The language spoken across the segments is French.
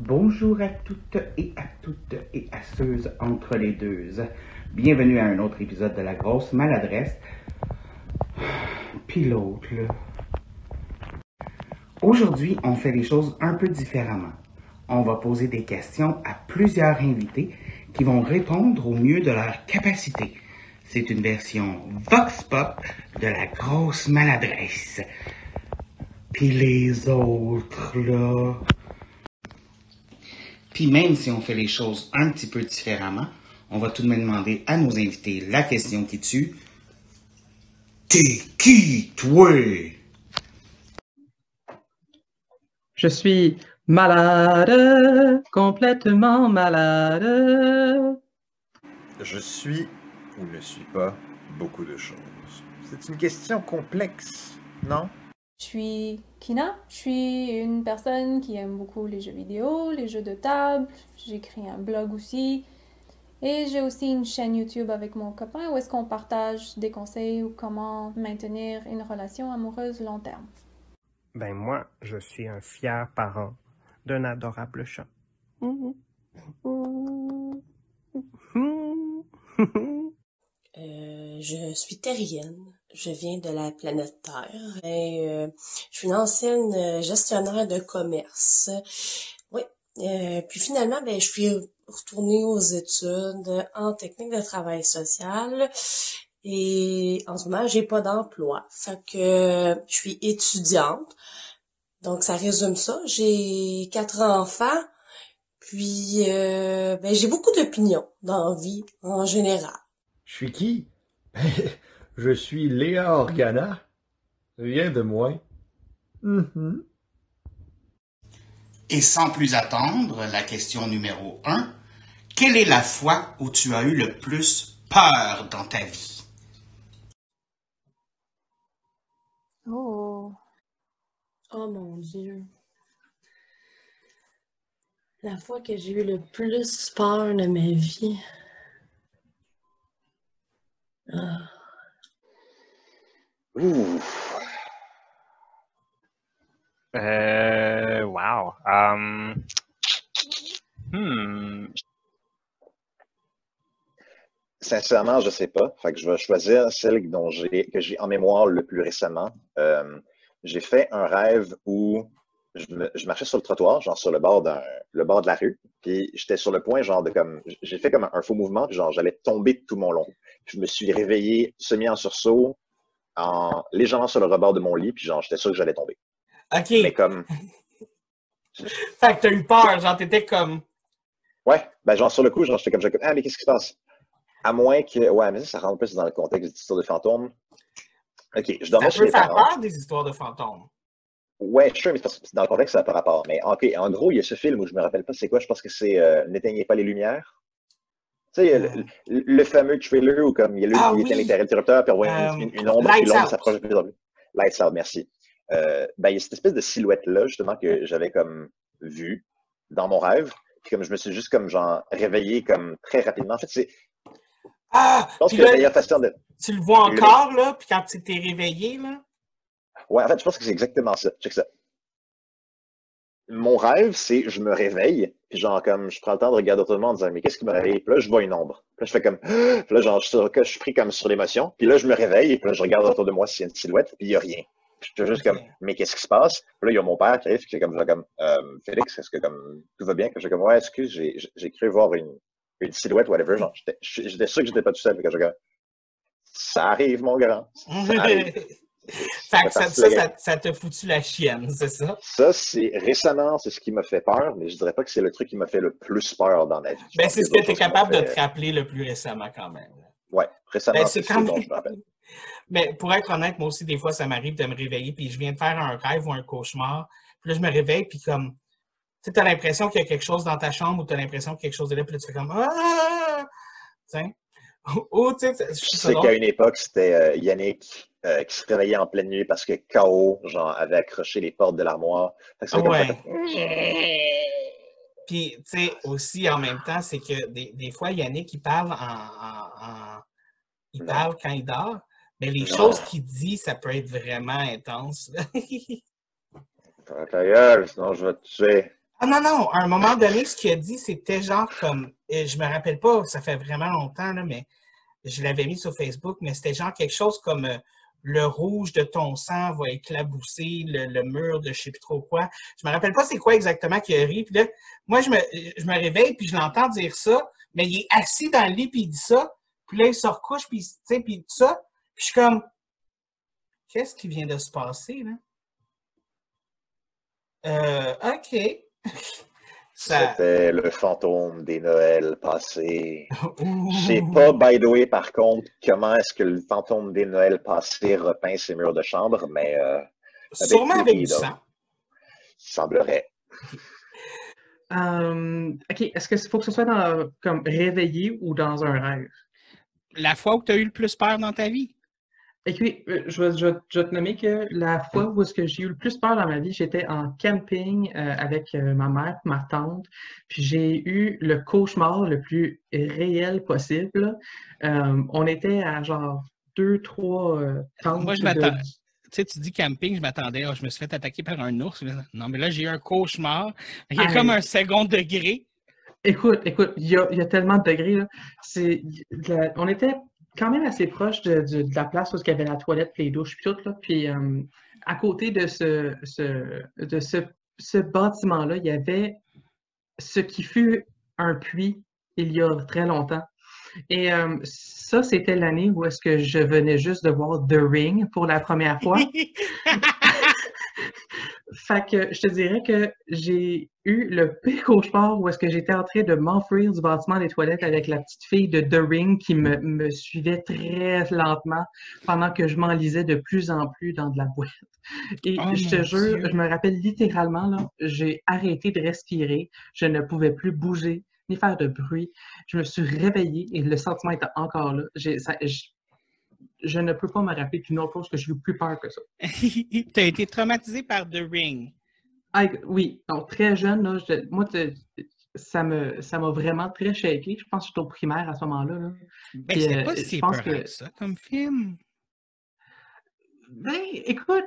Bonjour à toutes et à toutes et à ceux entre les deux. Bienvenue à un autre épisode de La Grosse Maladresse. Puis l'autre. Aujourd'hui, on fait les choses un peu différemment. On va poser des questions à plusieurs invités qui vont répondre au mieux de leur capacité. C'est une version Vox Pop de La Grosse Maladresse. Puis les autres, là. Puis même si on fait les choses un petit peu différemment, on va tout de même demander à nos invités la question qui tue. T'es qui, toi? Je suis malade, complètement malade. Je suis ou ne suis pas beaucoup de choses. C'est une question complexe, non? Je suis Kina, je suis une personne qui aime beaucoup les jeux vidéo, les jeux de table, j'écris un blog aussi. Et j'ai aussi une chaîne YouTube avec mon copain où est-ce qu'on partage des conseils ou comment maintenir une relation amoureuse long terme. Ben moi, je suis un fier parent d'un adorable chat. Euh, je suis terrienne. Je viens de la planète Terre. Euh, je suis une ancienne euh, gestionnaire de commerce. Oui. Euh, puis finalement, ben, je suis retournée aux études en technique de travail social. Et en ce moment, j'ai pas d'emploi. Fait que je suis étudiante. Donc, ça résume ça. J'ai quatre enfants. Puis, euh, ben, j'ai beaucoup d'opinions dans la vie en général. Je suis qui? Je suis Léa Organa. Rien de moins. Mhm. Et sans plus attendre, la question numéro 1. Quelle est la fois où tu as eu le plus peur dans ta vie? Oh. Oh mon Dieu. La fois que j'ai eu le plus peur de ma vie. Ah. Euh, wow. Um, hmm. Sincèrement, je sais pas. Fait je vais choisir celle dont que j'ai en mémoire le plus récemment. Euh, j'ai fait un rêve où je, marchais sur le trottoir, genre sur le bord de la rue, puis j'étais sur le point, genre de comme j'ai fait comme un, faux mouvement, genre j'allais tomber de tout mon long. Je me suis réveillé semi en sursaut, en légèrement sur le rebord de mon lit, puis genre j'étais sûr que j'allais tomber. OK. Mais comme Fait que t'as eu peur, genre t'étais comme. Ouais, ben genre sur le coup, genre j'étais comme, ah mais qu'est-ce qui se passe? À moins que, ouais, mais ça, ça rentre plus dans le contexte d'histoire de fantômes. Ok, je Ça dormais chez mes parents. peur des histoires de fantômes. Ouais, je sais, mais dans le contexte, ça n'a pas rapport. Mais ok, en gros, il y a ce film où je me rappelle pas c'est quoi, je pense que c'est euh, N'éteignez pas les lumières. Tu sais, le, le- le fameux trailer où comme il y a lui Ah qui oui. éteint l'interrupteur, puis on voit Euh, une, ombre, puis l'ombre s'approche de plus en plus. Lights out, merci. Euh, ben, il y a cette espèce de silhouette-là, justement, que j'avais comme vue dans mon rêve. Puis comme je me suis juste comme genre réveillé comme très rapidement. En fait, c'est. Ah! Je pense que la meilleure façon de. tu le vois encore, là, puis quand tu t'es réveillé, là? Ouais, en fait, je pense que c'est exactement ça. Check ça. Mon rêve, c'est je me réveille, puis genre comme je prends le temps de regarder autour de moi en disant mais qu'est-ce qui me réveille? Puis là, je vois une ombre. Puis là, je fais comme puis là, genre, je, suis- pris comme sur l'émotion. Puis là, je me réveille, puis là, je regarde autour de moi s'il y a une silhouette, puis il n'y a rien. Puis je suis juste comme mais qu'est-ce qui se passe? Puis là, il y a mon père qui arrive, qui est comme, genre comme euh, Félix, est-ce que comme tout va bien? Puis je suis comme ouais, excuse, j'ai j'ai cru voir une, une silhouette, whatever. Genre, j'étais j'étais sûr que j'étais pas tout seul. Puis que je suis comme ça arrive, mon grand. Ça arrive. fait que ça, ça, la ça, ça t'a foutu la chienne, c'est ça? Ça, c'est récemment, c'est ce qui m'a fait peur, mais je dirais pas que c'est le truc qui m'a fait le plus peur dans ma vie. Ben, c'est ce que tu es capable de te rappeler le plus récemment, quand même. Ouais, récemment, Ben, c'est ce dont je me rappelle. Mais pour être honnête, moi aussi, des fois, ça m'arrive de me réveiller, puis je viens de faire un rêve ou un cauchemar. Puis là, je me réveille, puis comme. Tu sais, as l'impression qu'il y a quelque chose dans ta chambre ou tu as l'impression que quelque chose est là, puis là, tu fais comme. Ah! Sais? Ou, tu sais, je sais qu'à une époque, c'était euh, Yannick euh, qui se réveillait en pleine nuit parce que K.O. genre, avait accroché les portes de l'armoire. Comme Ouais. Puis, tu sais, aussi, en même temps, c'est que des, des fois, Yannick, il parle en. en- en- il parle quand il dort, mais les Non. choses qu'il dit, ça peut être vraiment intense. Ta gueule, sinon je vais te tuer. Ah non, non, à un moment donné, ce qu'il a dit, c'était genre comme, euh, je me rappelle pas, ça fait vraiment longtemps, là, mais je l'avais mis sur Facebook, mais c'était genre quelque chose comme euh, le rouge de ton sang va éclabousser le, mur de je sais plus trop quoi. Je me rappelle pas c'est quoi exactement qu'il a ri. Puis là, moi, je me, je me réveille, puis je l'entends dire ça, mais il est assis dans le lit, puis il dit ça. Puis là, il se recouche, puis, puis tout ça. Puis je suis comme, qu'est-ce qui vient de se passer, là? Euh, OK. Ça... C'était le fantôme des Noëls passés. Je sais pas, by the way, par contre, comment est-ce que le fantôme des Noëls passés repeint ses murs de chambre, mais. Euh, Sûrement avec du sang. Semblerait. Euh, OK, est-ce qu'il faut que ce soit dans, comme réveillé ou dans un rêve? La fois où tu as eu le plus peur dans ta vie? Écoute, euh, je, vais- je vais- je vais te nommer que la fois où est-ce que j'ai eu le plus peur dans ma vie, j'étais en camping euh, avec euh, ma mère, ma tante, puis j'ai eu le cauchemar le plus réel possible. Euh, on était à genre deux, trois euh, tentes Moi, je de- m'attends. Tu sais, tu dis camping, je m'attendais, ah, je me suis fait attaquer par un ours. Non, mais là, j'ai eu un cauchemar. Il y a comme un second degré. Écoute, écoute, il y a, il y a tellement de degrés, là. La- on était quand même assez proche de, de- de la place où il y avait la toilette, les douches, puis tout, là. Puis euh, à côté de ce, ce, de ce, ce bâtiment-là, il y avait ce qui fut un puits il y a très longtemps. Et euh, ça, c'était l'année où est-ce que je venais juste de voir The Ring pour la première fois. Fait que je te dirais que j'ai eu le pire cauchemar où est-ce que j'étais en train de m'enfuir du bâtiment des toilettes avec la petite fille de The Ring qui me, me suivait très lentement pendant que je m'enlisais de plus en plus dans de la boîte. Et Oh je te jure, Dieu. je me rappelle littéralement, là, j'ai arrêté de respirer, je ne pouvais plus bouger ni faire de bruit. Je me suis réveillée et le sentiment était encore là. J'ai- ça- je, je ne peux pas me rappeler d'une autre chose que j'ai eu plus peur que ça. tu as été traumatisé par The Ring. Ah, oui, donc très jeune, là, je- moi, ça me, ça m'a vraiment très shaké. Je pense que j'étais au primaire à ce moment-là. là. Ben, euh, pas je si épeurant que- ça comme film. Ben, écoute,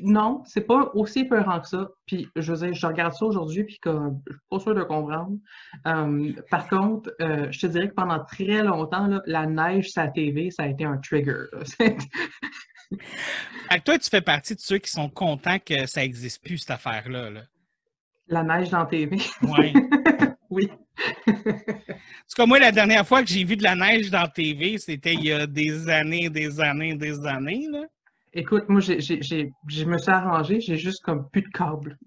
non, c'est pas aussi épeurant que ça. Puis, je veux dire, je regarde ça aujourd'hui, puis comme, je suis pas sûr de comprendre. Euh, par contre, euh, je te dirais que pendant très longtemps, là, la neige la TV, ça a été un trigger. que toi, tu fais partie de ceux qui sont contents que ça n'existe plus, cette affaire-là. là. la neige dans la TV. Ouais. oui. En tout cas, moi, la dernière fois que j'ai vu de la neige dans TV, c'était il y a des années, des années, des années. Là. Écoute, moi, j'ai, j'ai, j'ai- je me suis arrangé, j'ai juste comme plus de câble.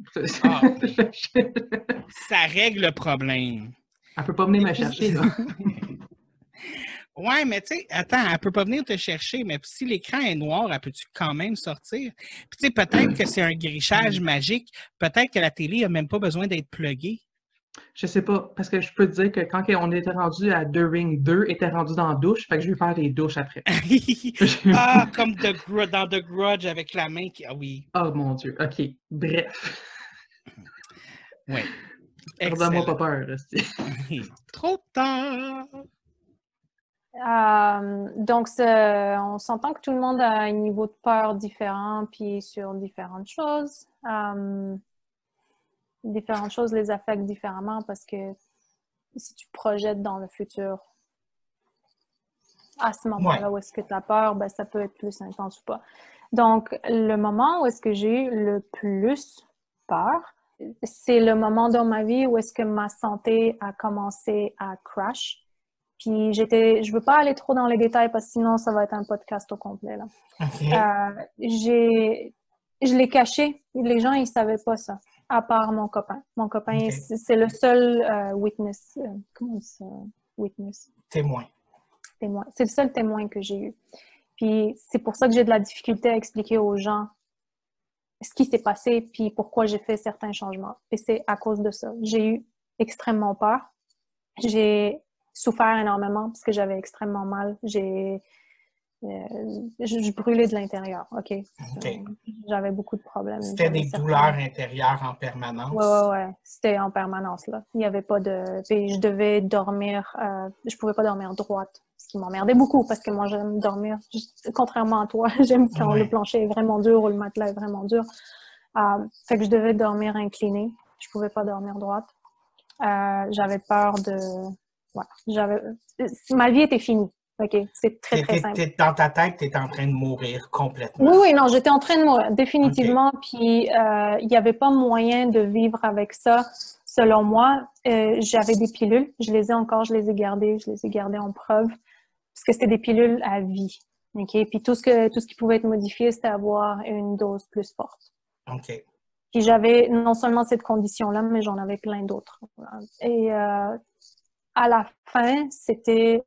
Ah. Ça règle le problème. Elle peut pas venir me chercher, là. Ouais, mais tu sais, attends, elle peut pas venir te chercher, mais si l'écran est noir, elle peut-tu quand même sortir? Puis tu sais, peut-être que c'est un grichage magique, peut-être que la télé n'a même pas besoin d'être pluguée. Je sais pas, parce que je peux te dire que quand on était rendu à The Ring 2, était rendu dans la douche, fait que je vais faire des douches après. ah, comme The dans The Grudge avec la main qui. Ah oui. Oh mon Dieu, ok. Bref. Oui. Pardonne-moi pas peur, Trop tard. Euh, donc, on s'entend que tout le monde a un niveau de peur différent, puis sur différentes choses. Euh, différentes choses les affectent différemment parce que si tu projettes dans le futur, à ce moment-là où est-ce que tu as peur, ben, ça peut être plus intense ou pas. Donc, le moment où est-ce que j'ai eu le plus peur, c'est le moment dans ma vie où est-ce que ma santé a commencé à crash. Puis j'étais, je veux pas aller trop dans les détails parce que sinon ça va être un podcast au complet là. Euh, j'ai, je l'ai caché. Les gens ils savaient pas ça, à part mon copain. Mon copain, c'est le seul euh, witness. euh, comment on dit ça? Witness. Témoin. Témoin. C'est le seul témoin que j'ai eu. Puis c'est pour ça que j'ai de la difficulté à expliquer aux gens ce qui s'est passé puis pourquoi j'ai fait certains changements. Et c'est à cause de ça. J'ai eu extrêmement peur. J'ai souffert énormément parce que j'avais extrêmement mal. J'ai je, je brûlais de l'intérieur, OK? Euh, J'avais beaucoup de problèmes. C'était des douleurs intérieures en permanence? Ouais, ouais, ouais. C'était en permanence, là. Il n'y avait pas de... puis je devais dormir... euh, je pouvais pas dormir droite, ce qui m'emmerdait beaucoup, parce que moi, j'aime dormir... Contrairement à toi, j'aime quand Ouais. le plancher est vraiment dur ou le matelas est vraiment dur. Euh, fait que je devais dormir inclinée. Je pouvais pas dormir droite. Euh, j'avais peur de... Voilà. J'avais... Ma vie était finie. OK? C'est très, très simple. t'es- dans ta tête, tu es en train de mourir complètement. Oui, oui, non, j'étais en train de mourir, définitivement. Puis euh, il n'y avait pas moyen de vivre avec ça, selon moi. Euh, J'avais des pilules, je les ai encore, je les ai gardées, je les ai gardées en preuve, parce que c'était des pilules à vie. OK? Puis tout ce, que, tout ce qui pouvait être modifié, c'était avoir une dose plus forte. OK. Puis j'avais non seulement cette condition-là, mais j'en avais plein d'autres. Et euh, à la fin, c'était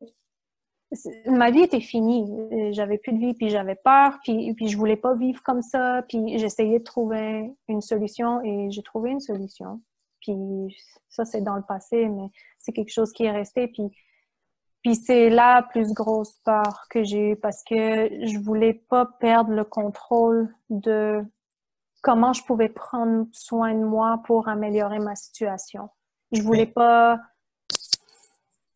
ma vie était finie. Euh, J'avais plus de vie, puis j'avais peur, puis, puis je voulais pas vivre comme ça. Puis j'essayais de trouver une solution et j'ai trouvé une solution. Puis ça, c'est dans le passé, mais c'est quelque chose qui est resté. Puis, puis c'est la plus grosse peur que j'ai eue parce que je voulais pas perdre le contrôle de comment je pouvais prendre soin de moi pour améliorer ma situation. Je voulais pas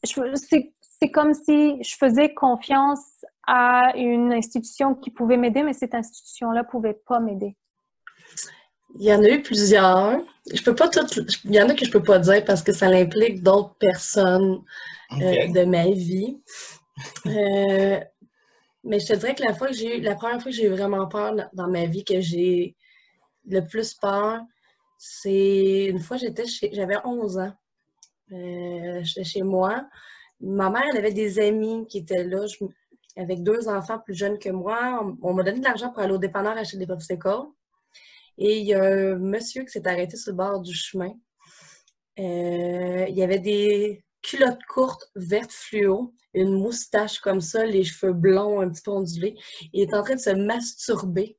je- c'est c'est comme si je faisais confiance à une institution qui pouvait m'aider, mais cette institution-là pouvait pas m'aider. Il y en a eu plusieurs. Je peux pas toutes. Il y en a que je peux pas dire parce que ça implique d'autres personnes euh, de ma vie. Euh, mais je te dirais que la fois que j'ai eu, la première fois que j'ai eu vraiment peur dans- dans ma vie, que j'ai le plus peur, c'est une fois j'étais chez, j'avais 11 ans. Euh, j'étais chez moi. Ma mère, avait des amis qui étaient là, avec deux enfants plus jeunes que moi. On, m'a donné de l'argent pour aller au dépanneur acheter des popsicles. Et il y a un monsieur qui s'est arrêté sur le bord du chemin. Euh, il avait des culottes courtes vertes fluo, une moustache comme ça, les cheveux blonds un petit peu ondulés. Il est en train de se masturber.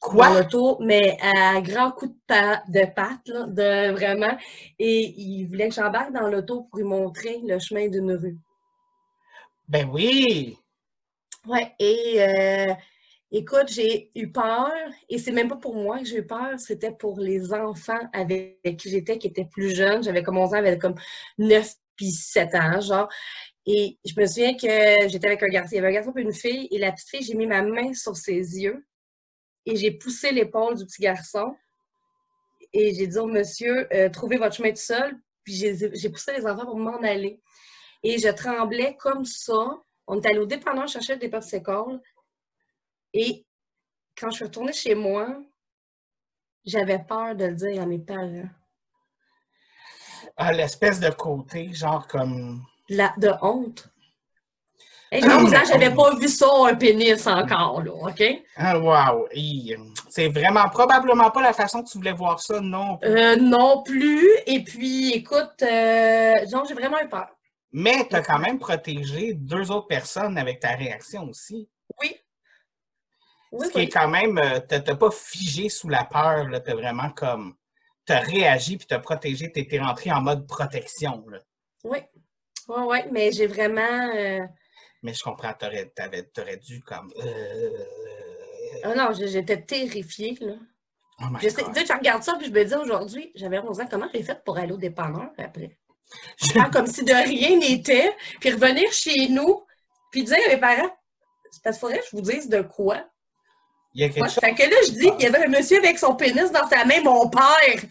Quoi? Dans l'auto, mais à grands coups de, pa- de patte, là, de vraiment. Et il voulait que j'embarque dans l'auto pour lui montrer le chemin d'une rue. Ben oui! Ouais, et euh, écoute, j'ai eu peur, et c'est même pas pour moi que j'ai eu peur, c'était pour les enfants avec qui j'étais, qui étaient plus jeunes. J'avais comme 11 ans, j'avais comme 9 puis 7 ans, genre. Et je me souviens que j'étais avec un garçon, il y avait un garçon et une fille, et la petite fille, j'ai mis ma main sur ses yeux, et j'ai poussé l'épaule du petit garçon, et j'ai dit au monsieur, euh, trouvez votre chemin tout seul, puis j'ai poussé les enfants pour m'en aller. Et je tremblais comme ça. On est allé au dépanneur chercher des popsicles. Et quand je suis retournée chez moi, j'avais peur de le dire à mes parents. Ah, l'espèce de côté, genre comme. La, de honte. J'ai 11 ans, j'avais pas vu ça, un pénis encore, là, OK? Ah, wow! Hi. C'est vraiment probablement pas la façon que tu voulais voir ça, non. Euh, non plus. Et puis, écoute, euh, non, j'ai vraiment eu peur. Mais tu as quand même protégé deux autres personnes avec ta réaction aussi. Oui. Oui, Ce qui oui. est quand même, euh, t'as t'as pas figé sous la peur, là, t'as vraiment comme, t'as réagi puis t'as protégé, t'étais rentré en mode protection, là. Oui. Oui, oui, mais j'ai vraiment. euh, Mais je comprends, t'aurais, t'avais- t'aurais dû comme, euh, Ah non, j'étais terrifiée, là. oh Je sais, tu sais, je regarde ça, puis je me dis aujourd'hui, j'avais 11 ans, comment j'ai fait pour aller au dépanneur après? Faire comme si de rien n'était, puis revenir chez nous, puis dire à mes parents, c'est parce qu'il faudrait que je vous dise de quoi. Il y a quelque Ouais, chose. Fait que là, je dis qu'il y avait un monsieur avec son pénis dans sa main, mon père.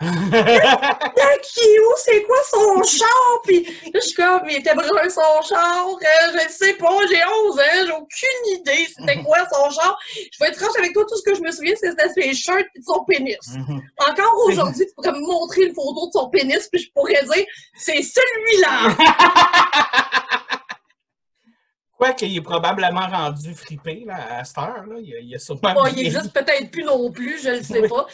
Où? C'est quoi son char? Puis là, je suis comme, il était brun son char. euh, je sais pas, j'ai 11 ans, j'ai aucune idée c'était quoi son char. Je vais être franche avec toi, tout ce que je me souviens, c'est c'était ses shirts et de son pénis. Mhm. Encore aujourd'hui, tu pourrais me montrer une photo de son pénis, puis je pourrais dire, c'est celui-là! Quoi qu'il est probablement rendu fripé là, à cette heure, là. Il, il a sûrement. Bon, il existe peut-être plus non plus, je le sais Oui. pas.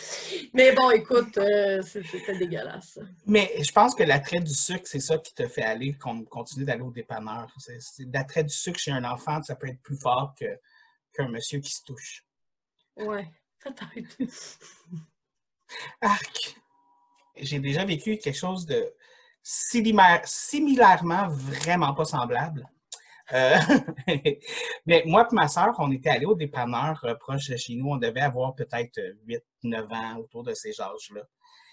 Mais bon, écoute, euh, c'est- c'était dégueulasse. Mais je pense que l'attrait du sucre, c'est ça qui te fait aller, qu'on continue d'aller au dépanneur. L'attrait du sucre chez un enfant, ça peut être plus fort que, qu'un monsieur qui se touche. Ouais, peut-être. Arc! J'ai déjà vécu quelque chose de similaire- similairement vraiment pas semblable. Euh, mais moi et ma soeur, on était allés au dépanneur euh, proche de chez nous. On devait avoir peut-être 8-9 ans autour de ces âges-là.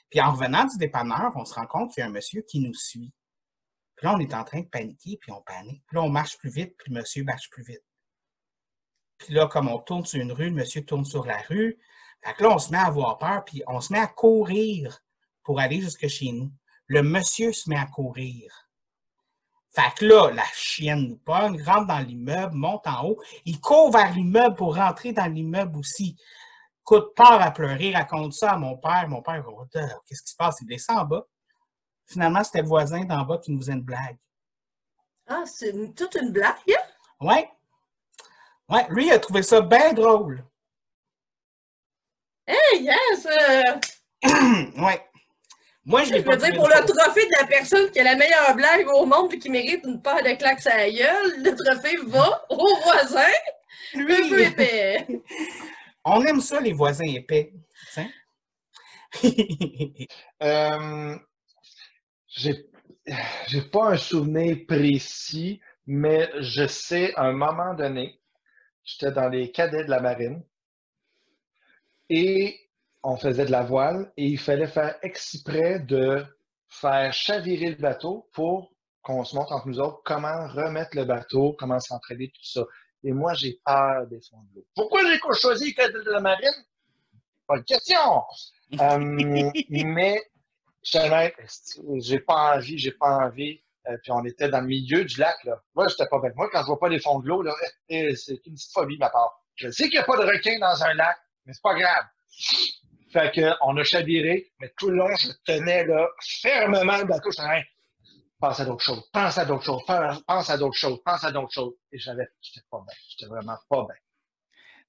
Puis en revenant du dépanneur, on se rend compte qu'il y a un monsieur qui nous suit. Puis là, on est en train de paniquer, puis on panique. Puis là, on marche plus vite, puis le monsieur marche plus vite. Puis là, comme on tourne sur une rue, le monsieur tourne sur la rue. Fait que là, on se met à avoir peur, puis on se met à courir pour aller jusque chez nous. Le monsieur se met à courir. Fait que là, la chienne nous pogne, rentre dans l'immeuble, monte en haut. Il court vers l'immeuble pour rentrer dans l'immeuble aussi. Coûte peur à pleurer, raconte ça à mon père. Mon père, oh, qu'est-ce qui se passe? Il descend en bas. Finalement, c'était le voisin d'en bas qui nous faisait une blague. Ah, c'est toute une blague? hein? Ouais. Ouais, lui, il a trouvé ça bien drôle. Hey, yes! euh, ouais. Moi, je je veux dire, pour le trophée de la personne qui a la meilleure blague au monde et qui mérite une paire de claques à la gueule, le trophée va au voisin un peu épais. On aime ça, les voisins épais. tu sais. Euh, j'ai j'ai pas un souvenir précis, mais je sais, à un moment donné, j'étais dans les cadets de la marine et on faisait de la voile et il fallait faire exprès de faire chavirer le bateau pour qu'on se montre entre nous autres comment remettre le bateau, comment s'entraider, tout ça. Et moi, j'ai peur des fonds de l'eau. Pourquoi j'ai choisi de la marine? Pas de question! Euh, mais j'ai pas envie, j'ai pas envie. Euh, puis on était dans le milieu du lac, là. Moi, j'étais pas bien. Moi, quand je vois pas les fonds de l'eau, là, c'est une petite phobie de ma part. Je sais qu'il n'y a pas de requin dans un lac, mais c'est pas grave. Fait que, on a chaviré, mais tout le long, je tenais, là, fermement le bateau. Je disais, pense à d'autres choses, pense à d'autres choses, pense à d'autres choses, pense à d'autres choses. Et j'avais, j'étais pas bien. J'étais vraiment pas bien.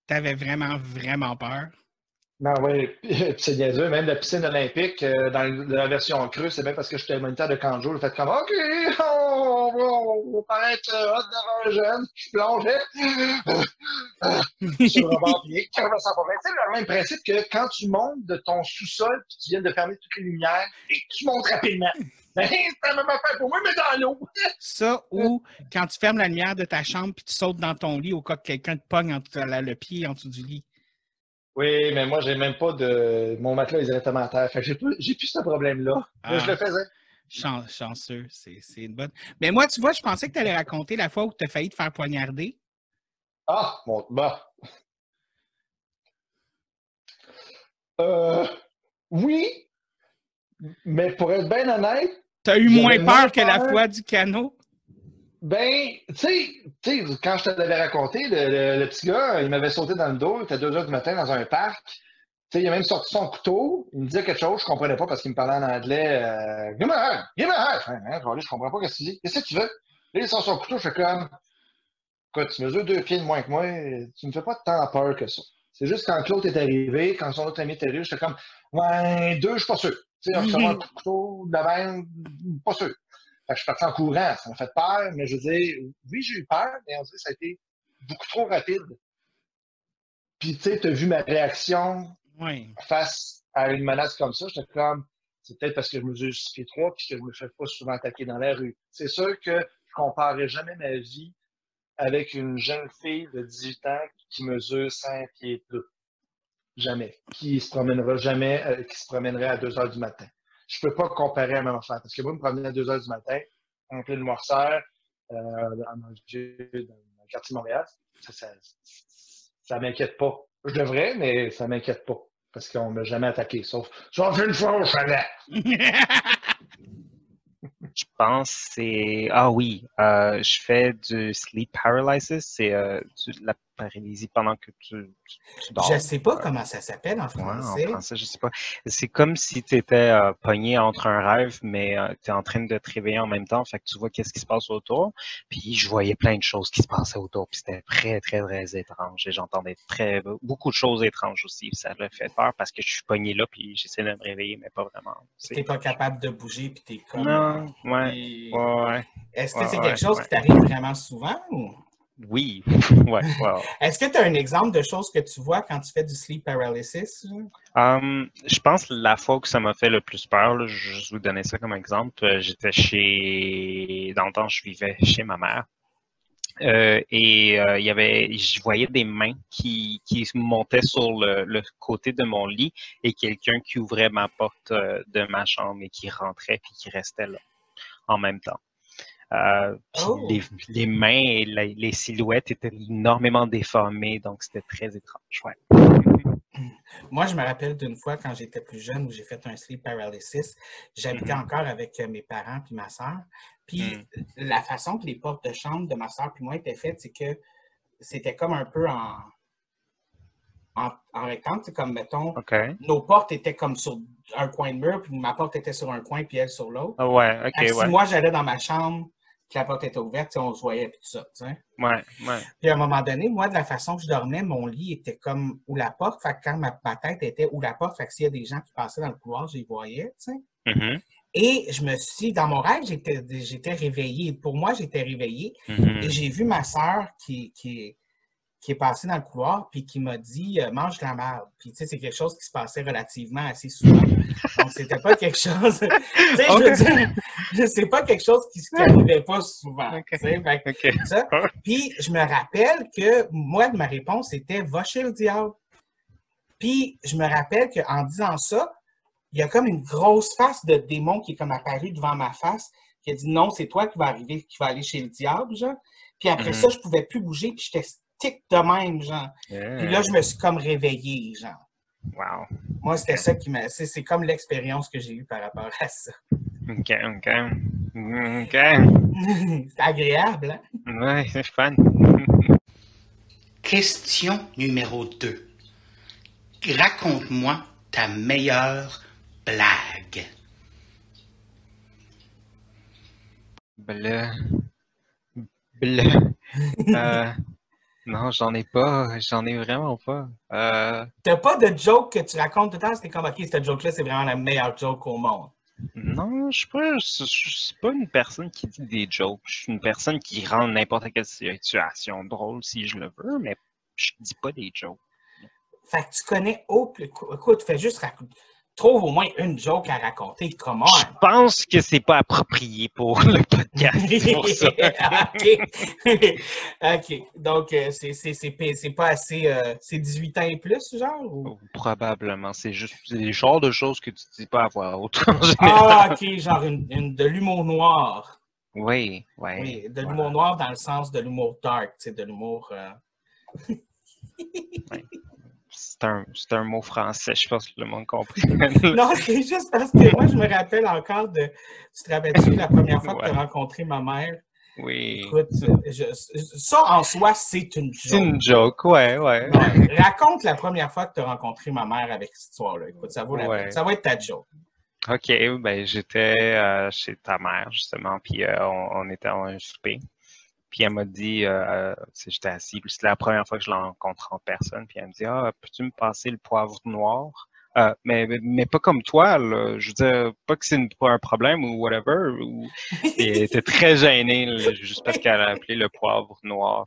T'avais vraiment, vraiment peur? Non, oui, c'est niaiseux. Même la piscine olympique, euh, dans la version crue, c'est bien parce que j'étais moniteur de jour. J'ai fait comme, OK, on va, on va paraître euh, hot un jeune. Je plongeais sur le bord pied. C'est le même principe que quand tu montes de ton sous-sol puis tu viens de fermer toutes les lumières et tu montes rapidement. Ben, c'est la même affaire pour moi, mais dans l'eau. Ça, ou quand tu fermes la lumière de ta chambre puis tu sautes dans ton lit au cas que quelqu'un te pogne entre le pied en dessous du lit. Oui, mais moi, j'ai même pas de. Mon matelas est directement à terre. Fait que j'ai plus, j'ai plus ce problème-là. Mais je Ah. le faisais. Chan- chanceux, c'est c'est une bonne. Mais moi, tu vois, je pensais que tu allais raconter la fois où tu as failli te faire poignarder. Ah, bon, bah. Euh, oui, mais pour être bien honnête. Tu as eu j'avais moins peur que la peur. fois du canot? Ben, tu sais, quand je te l'avais raconté, le, petit gars, il m'avait sauté dans le dos, il était 2 heures du matin dans un parc. Tu sais, il a même sorti son couteau, il me disait quelque chose, je comprenais pas parce qu'il me parlait en anglais. Euh, give me a give me a. Hein, hein, je comprends pas ce que tu dis. Qu'est-ce que tu veux? Il sort son couteau, je fais comme, écoute, tu mesures deux pieds de moins que moi, tu me fais pas tant peur que ça. C'est juste quand Claude est arrivé, quand son autre ami est arrivé, j'étais comme, ouais, deux, je suis pas sûr. Tu sais, un couteau de la veine, pas sûr. Fait que je suis parti en courant, ça m'a fait peur, mais je veux dire, oui, j'ai eu peur, mais on dirait que ça a été beaucoup trop rapide. Puis, tu sais, tu as vu ma réaction Oui. face à une menace comme ça. J'étais comme, c'est peut-être parce que je mesure 6 pieds 3 puis que je me fais pas souvent attaquer dans la rue. C'est sûr que je comparerai jamais ma vie avec une jeune fille de 18 ans qui mesure 5 pieds 2. Jamais. Qui se promènera jamais, euh, qui se promènerait à 2 heures du matin. Je peux pas comparer à même affaire. Parce que moi, me promener à 2 heures du matin, en pleine noirceur, euh, dans le quartier de Montréal, ça, ça, ça m'inquiète pas. Je devrais, mais ça m'inquiète pas. Parce qu'on m'a jamais attaqué. Sauf, sauf une fois au chalet. Je pense c'est. Ah oui, euh, je fais du sleep paralysis. C'est euh, la paralysie pendant que tu, tu, tu dors. Je sais pas Euh, comment ça s'appelle en Ouais, français. en français, je sais pas. C'est comme si tu étais pogné entre un rêve, mais tu es en train de te réveiller en même temps. Fait que tu vois qu'est-ce qui se passe autour. Puis je voyais plein de choses qui se passaient autour. Puis c'était très, très, très étrange. Et j'entendais très beaucoup de choses étranges aussi. Ça m'a fait peur parce que je suis pogné là, puis j'essaie de me réveiller, mais pas vraiment. Tu n'es pas capable de bouger puis t'es comme. Non, ouais. Puis- Ouais, ouais. Est-ce que c'est quelque chose qui t'arrive vraiment souvent ou? Oui, ouais. Est-ce que tu as un exemple de choses que tu vois quand tu fais du sleep paralysis? Hum, je pense que la fois que ça m'a fait le plus peur, là, je vais vous donner ça comme exemple. euh, J'étais chez. Dans le temps, je vivais chez ma mère. Euh, et euh, il y avait, je voyais des mains qui, qui montaient sur le, le côté de mon lit et quelqu'un qui ouvrait ma porte euh, de ma chambre et qui rentrait puis qui restait là en même temps. Euh, Oh. les, les mains et la- les silhouettes étaient énormément déformées, donc c'était très étrange. Ouais. Moi, je me rappelle d'une fois quand j'étais plus jeune où j'ai fait un sleep paralysis. J'habitais Mhm. encore avec euh, mes parents puis ma soeur. Puis Mm. la façon que les portes de chambre de ma soeur puis moi étaient faites, c'est que c'était comme un peu en, en, en rectangle. C'est comme, mettons, nos portes étaient comme sur un coin de mur, puis ma porte était sur un coin, puis elle sur l'autre. Ah ouais, OK, Si ouais. moi, j'allais dans ma chambre, que la porte était ouverte, on se voyait, puis tout ça. tu sais. Ouais, ouais. Puis à un moment donné, moi, de la façon que je dormais, mon lit était comme où la porte. Fait que quand ma, ma tête était où la porte, fait que s'il y a des gens qui passaient dans le couloir, je les voyais, tu sais. Mhm, Et je me suis, dans mon rêve, j'étais, j'étais réveillée. Pour moi, j'étais réveillée. mhm. Et j'ai vu ma sœur qui, qui, qui est passée dans le couloir, puis qui m'a dit euh, mange de la merde. Puis, tu sais, c'est quelque chose qui se passait relativement assez souvent. Donc, c'était pas quelque chose. tu sais, je veux dire, je- c'est pas quelque chose qui qui arrivait pas souvent. Sais. Fait ça. Puis je me rappelle que moi, ma réponse c'était va chez le diable. Puis je me rappelle qu'en disant ça, il y a comme une grosse face de démon qui est comme apparue devant ma face, qui a dit non, c'est toi qui vas arriver, qui va aller chez le diable, genre. Puis après Mhm. ça, je pouvais plus bouger, puis j'étais de même, genre. Puis là, je me suis comme réveillé, genre. Wow. Moi, c'était ça qui m'a. C'est c'est comme l'expérience que j'ai eue par rapport à ça. OK, OK. OK. c'est agréable, hein? Ouais, c'est fun. Question numéro 2. Raconte-moi ta meilleure blague. Bleu. Bleu. Euh, non, j'en ai pas. J'en ai vraiment pas. Euh, T'as pas de joke que tu racontes tout le temps, c'était comme, OK, cette joke-là, c'est vraiment la meilleure joke au monde. non, je suis pas, je, je suis pas une personne qui dit des jokes. Je suis une personne qui rend n'importe quelle situation drôle si je le veux, mais je dis pas des jokes. Fait que tu connais aucun. Écoute, fais juste raconter. Trouve au moins une joke à raconter. Comment? Je pense que c'est pas approprié pour le podcast. pour ça. OK. OK. Donc, euh, c'est pas- assez. euh, c'est 18 ans et plus, genre? ou- Probablement. C'est juste des genres de choses que tu dis pas haute en Ah. OK. Genre une, une- de l'humour noir. Oui, oui. Oui, de voilà. l'humour noir dans le sens de l'humour dark, tu sais, de l'humour. euh, C'est un, un mot français, je pense que le monde comprend. Non, c'est juste parce que moi, je me rappelle encore de. Tu te rappelles-tu la première fois que tu as rencontré ma mère? Oui. Écoute, je- ça en soi, c'est une joke. C'est une joke, ouais, ouais. Ouais. Raconte la première fois que tu as rencontré ma mère avec cette histoire-là. Écoute, ça vaut la Ouais. peine. Ça va être ta joke. OK, ben j'étais euh, chez ta mère, justement, puis euh, on, on était à un souper. Puis elle m'a dit, euh, sais, j'étais assis, puis c'était la première fois que je la rencontre en personne, puis elle me dit, ah, peux-tu me passer le poivre noir? Euh, mais, mais, pas comme toi, là. Je veux dire, pas que c'est un problème ou whatever. Ou... Et était très gênée, là, juste parce qu'elle a appelé le poivre noir.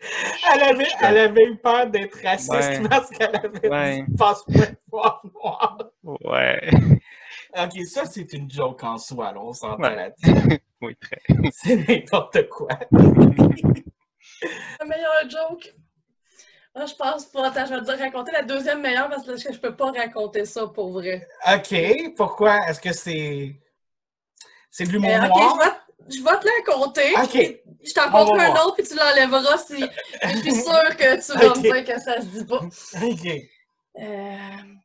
Elle avait, elle avait eu peur d'être raciste Ouais. parce qu'elle avait Ouais. dit passe-moi le poivre noir. Ouais. Ok, ça, c'est une joke en soi, là, on s'entend Ouais. là-dessus. oui, très. C'est n'importe quoi. La meilleure joke. Je pense pas. Attends, je vais te dire raconter la deuxième meilleure parce que je peux pas raconter ça pour vrai. OK, pourquoi? Est-ce que c'est. C'est de l'humour Euh, ok, noir? je vais, je vais te la raconter. OK. Je t'en compte un voir. autre puis tu l'enlèveras si je suis sûre que tu vas me dire que ça se dit pas. OK. Euh,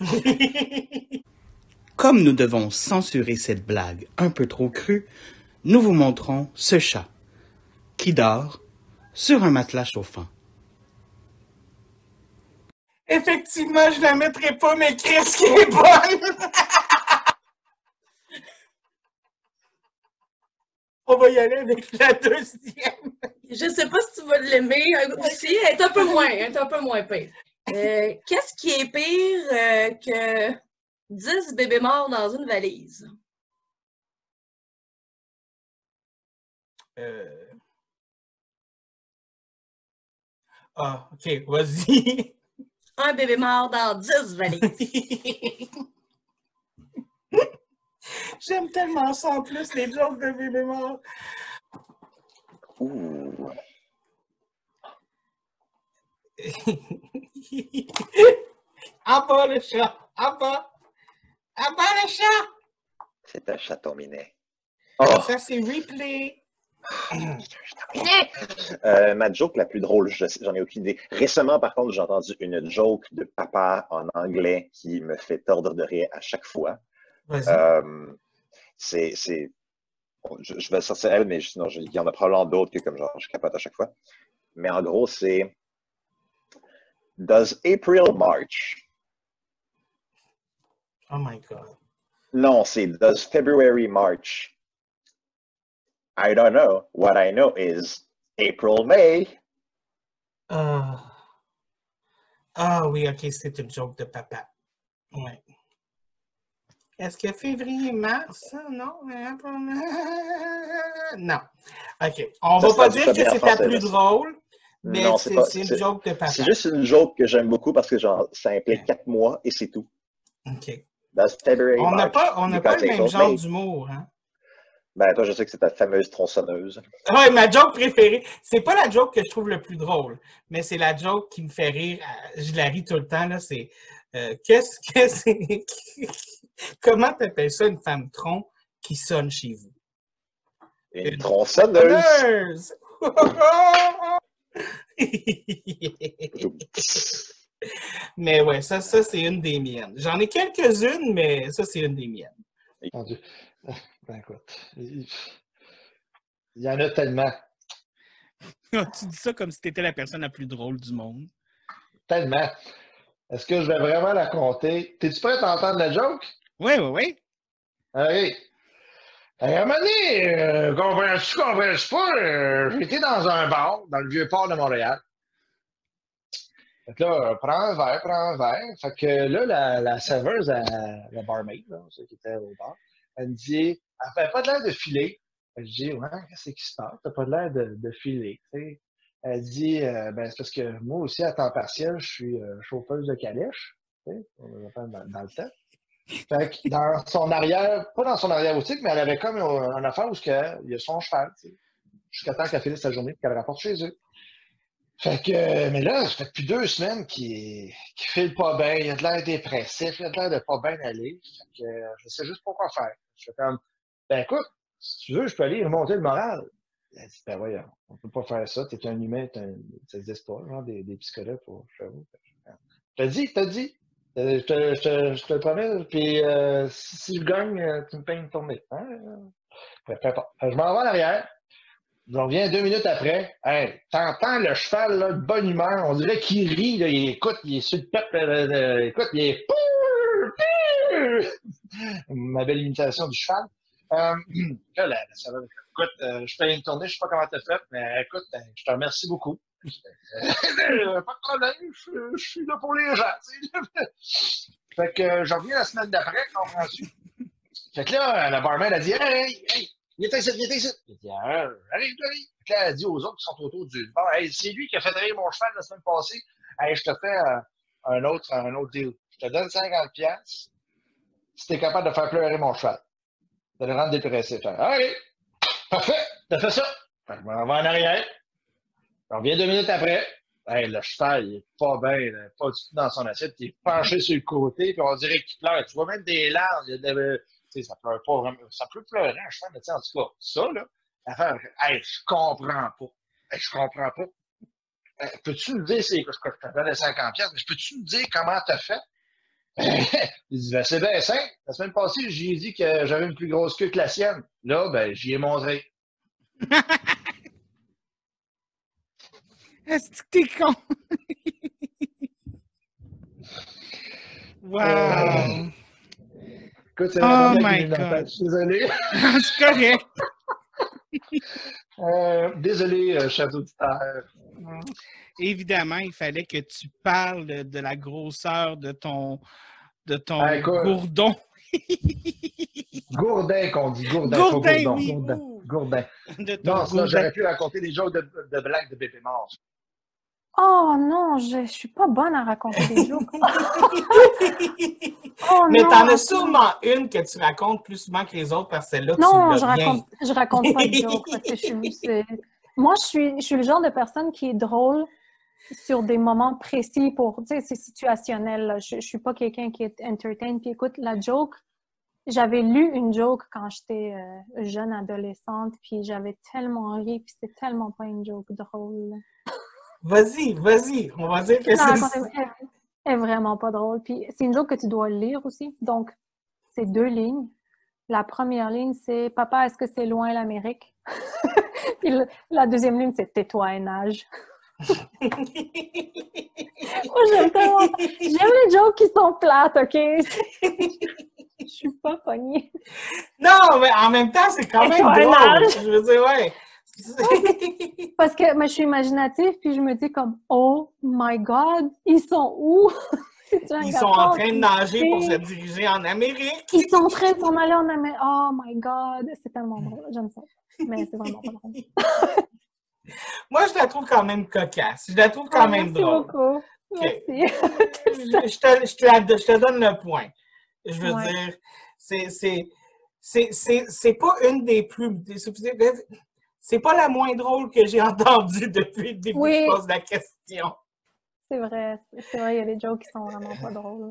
Comme nous devons censurer cette blague un peu trop crue, nous vous montrons ce chat qui dort sur un matelas chauffant. Effectivement, je la mettrai pas, mais qu'est-ce qui est bonne? On va y aller avec la deuxième. je sais pas si tu vas l'aimer euh, aussi. Elle est un peu moins, elle est un peu moins pire. Euh, Qu'est-ce qui est pire euh, que 10 bébés morts dans une valise? Euh... Ah, OK, vas-y. Un bébé mort dans 10 valises. J'aime tellement ça en plus, les jokes de bébé mort. Ouh. en bas le chat, en bas. Bas le chat. C'est un chaton minet. Oh, Ça, c'est replay. Euh, ma joke la plus drôle, je- j'en ai aucune idée. Récemment, par contre, j'ai entendu une joke de papa en anglais qui me fait tordre de rire à chaque fois. Euh, c'est, bon, je, je vais sortir elle, mais sinon, il y en a probablement d'autres que comme genre, je capote à chaque fois. Mais en gros, c'est Does April march? Oh my God. Non, c'est Does February march? I don't know. What I know is April May. Ah. Ah oui, ok, c'est une joke de papa. Ouais. Est-ce que février, mars, non? Non. OK. On Ça, va pas dire que c'est la plus drôle, mais c'est une joke de papa. C'est juste une joke que j'aime beaucoup parce que genre, ça implique quatre mois et c'est tout. OK. February On n'a pas, on n'a pas le même genre d'humour, hein? Ben, toi, je sais que c'est ta fameuse tronçonneuse. Ouais, ma joke préférée, c'est pas la joke que je trouve le plus drôle, mais c'est la joke qui me fait rire. euh, Je la ris tout le temps, là. C'est. euh, Qu'est-ce que c'est. Comment t'appelles ça une femme tronc qui sonne chez vous? Une tronçonneuse! mais ouais, ça, ça c'est une des miennes. J'en ai quelques-unes, mais ça, c'est une des miennes. Mon Dieu. Ben écoute, il y en a tellement, tu dis ça comme si tu étais la personne la plus drôle du monde. tellement. Est-ce que je vais vraiment la compter? T'es-tu prêt à entendre la joke? Oui, oui, oui. OK. À un moment donné, euh, comprends-tu, comprends-tu pas, euh, j'étais dans un bar, dans le vieux port de Montréal. Fait que là, euh, prends un verre, prends un verre. Fait que là, la, la serveuse, la barmaid, là, qui était au bar, elle me dit, elle fait pas de l'air de filer. Je dis, ouais, qu'est-ce qui se passe? T'as pas de l'air de, de filer, tu sais. Elle dit, euh, ben, c'est parce que moi aussi, à temps partiel, je suis euh, chauffeuse de calèche, on l'appelle dans, dans le temps. Fait que dans son arrière, pas dans son arrière-boutique, mais elle avait comme un, un affaire où il y a son cheval, jusqu'à temps qu'elle finisse sa journée et qu'elle rapporte chez eux. Fait que, euh, mais là, ça fait depuis deux semaines qu'il qu'il file pas bien, il a de l'air dépressif, il a de l'air de pas bien aller. Fait que, euh, je sais juste pas quoi faire. Je fais comme, ben écoute, si tu veux, je peux aller remonter le moral. Elle dit, ben voyons, on peut pas faire ça, t'es un humain, un- ça existe pas, genre des, des psychologues pour chevaux. T'as dit. Euh, Je te, je te- je te le promets, puis euh, si, je gagne, euh, tu me payes une tournée. Hein? Fait je m'en vais en arrière. Je reviens deux minutes après. Hey, t'entends le cheval, là, de bonne humeur. On dirait qu'il rit. Là, il écoute, il est sur le peuple. là, là, écoute, il est. Ma belle imitation du cheval. Euh, là, la serveuse, écoute, euh, je fais une tournée, je sais pas comment t'as fait, mais écoute, euh, je te remercie beaucoup. Euh, pas de problème, je, suis là pour les gens. fait que euh, je reviens la semaine d'après, comprends-tu? Fait que là, la barmaid a dit hey, hey, viens ici, viens ici. J'ai dit Arrive, arrive. Que là, elle dit aux autres qui sont autour du bar Hey, c'est lui qui a fait rire mon cheval la semaine passée. Hey, je te fais euh, un, autre, un autre deal. Je te donne 50$ piastres si t'es capable de faire pleurer mon cheval. De le rendre dépressif. OK, parfait, t'as fait ça. M'en vais en arrière. On revient deux minutes après. Hey, le cheval, il est pas bien, pas du tout dans son assiette. Il est penché sur le côté, puis on dirait qu'il pleure. Tu vois même des larmes. Il y a de- ça pleure pas vraiment. Ça peut pleurer, un cheval, mais en tout cas, ça, là, l'affaire, hey, je comprends pas. Hey, je comprends pas. Hey, peux-tu me dire, c'est que je te donne 50 pièces, mais peux-tu me dire comment t'as fait? il dit, ben, c'est bien simple. La semaine passée, j'ai dit que j'avais une plus grosse queue que la sienne. Là, ben, j'y ai montré. Est-ce que t'es con? wow! Euh, Écoute, c'est Oh my God. suis désolé. C'est correct. Euh, désolé, euh, cher auditeur. Évidemment, il fallait que tu parles de, la grosseur de ton, de ton Ah, écoute. gourdon. Gourdin qu'on dit. Gourdin, Gourdin, oui. Gourdin. Gourdin. De ton Non, gourdin. j'aurais pu raconter des jokes de, de blagues de bébé mort. Oh non, je, je suis pas bonne à raconter des jokes. oh Mais t'en as sûrement une que tu racontes plus souvent que les autres parce que celle-là, tu Non, je bien. raconte, je raconte pas de jokes parce que je suis, c'est- moi, je suis, je suis le genre de personne qui est drôle sur des moments précis pour, tu sais, c'est situationnel. là. Je, je suis pas quelqu'un qui est entertain. Puis écoute, la joke j'avais lu une joke quand j'étais euh, jeune adolescente, puis j'avais tellement ri, puis c'était tellement pas une joke drôle. Vas-y, vas-y, on va dire que c'est... est vraiment pas drôle. Puis c'est une joke que tu dois lire aussi. Donc, c'est deux lignes. La première ligne, c'est Papa, est-ce que c'est loin l'Amérique? Puis la deuxième ligne, c'est Tais-toi et nage. Moi, j'aime tellement ça. J'aime les jokes qui sont plates, OK? Je suis pas pognée. Non, mais en même temps, c'est quand même drôle. Je veux dire, ouais. Parce que moi, je suis imaginative, puis je me dis comme Oh my God, ils sont où? Ils sont en train de nager pour se diriger en Amérique. Ils sont en train de s'en aller en Amérique. Oh my God, c'est tellement drôle. J'aime ça. Mais c'est vraiment pas drôle. Moi, je la trouve quand même cocasse. Je la trouve quand Oh, même merci drôle. beaucoup. Merci. je, te, je te la- je te donne le point. Je veux Ouais. dire, c'est pas une des plus. C'est- pas la moins drôle que j'ai entendue depuis le début Oui. que je pose la question. C'est vrai. C'est vrai, il y a des jokes qui sont vraiment pas drôles.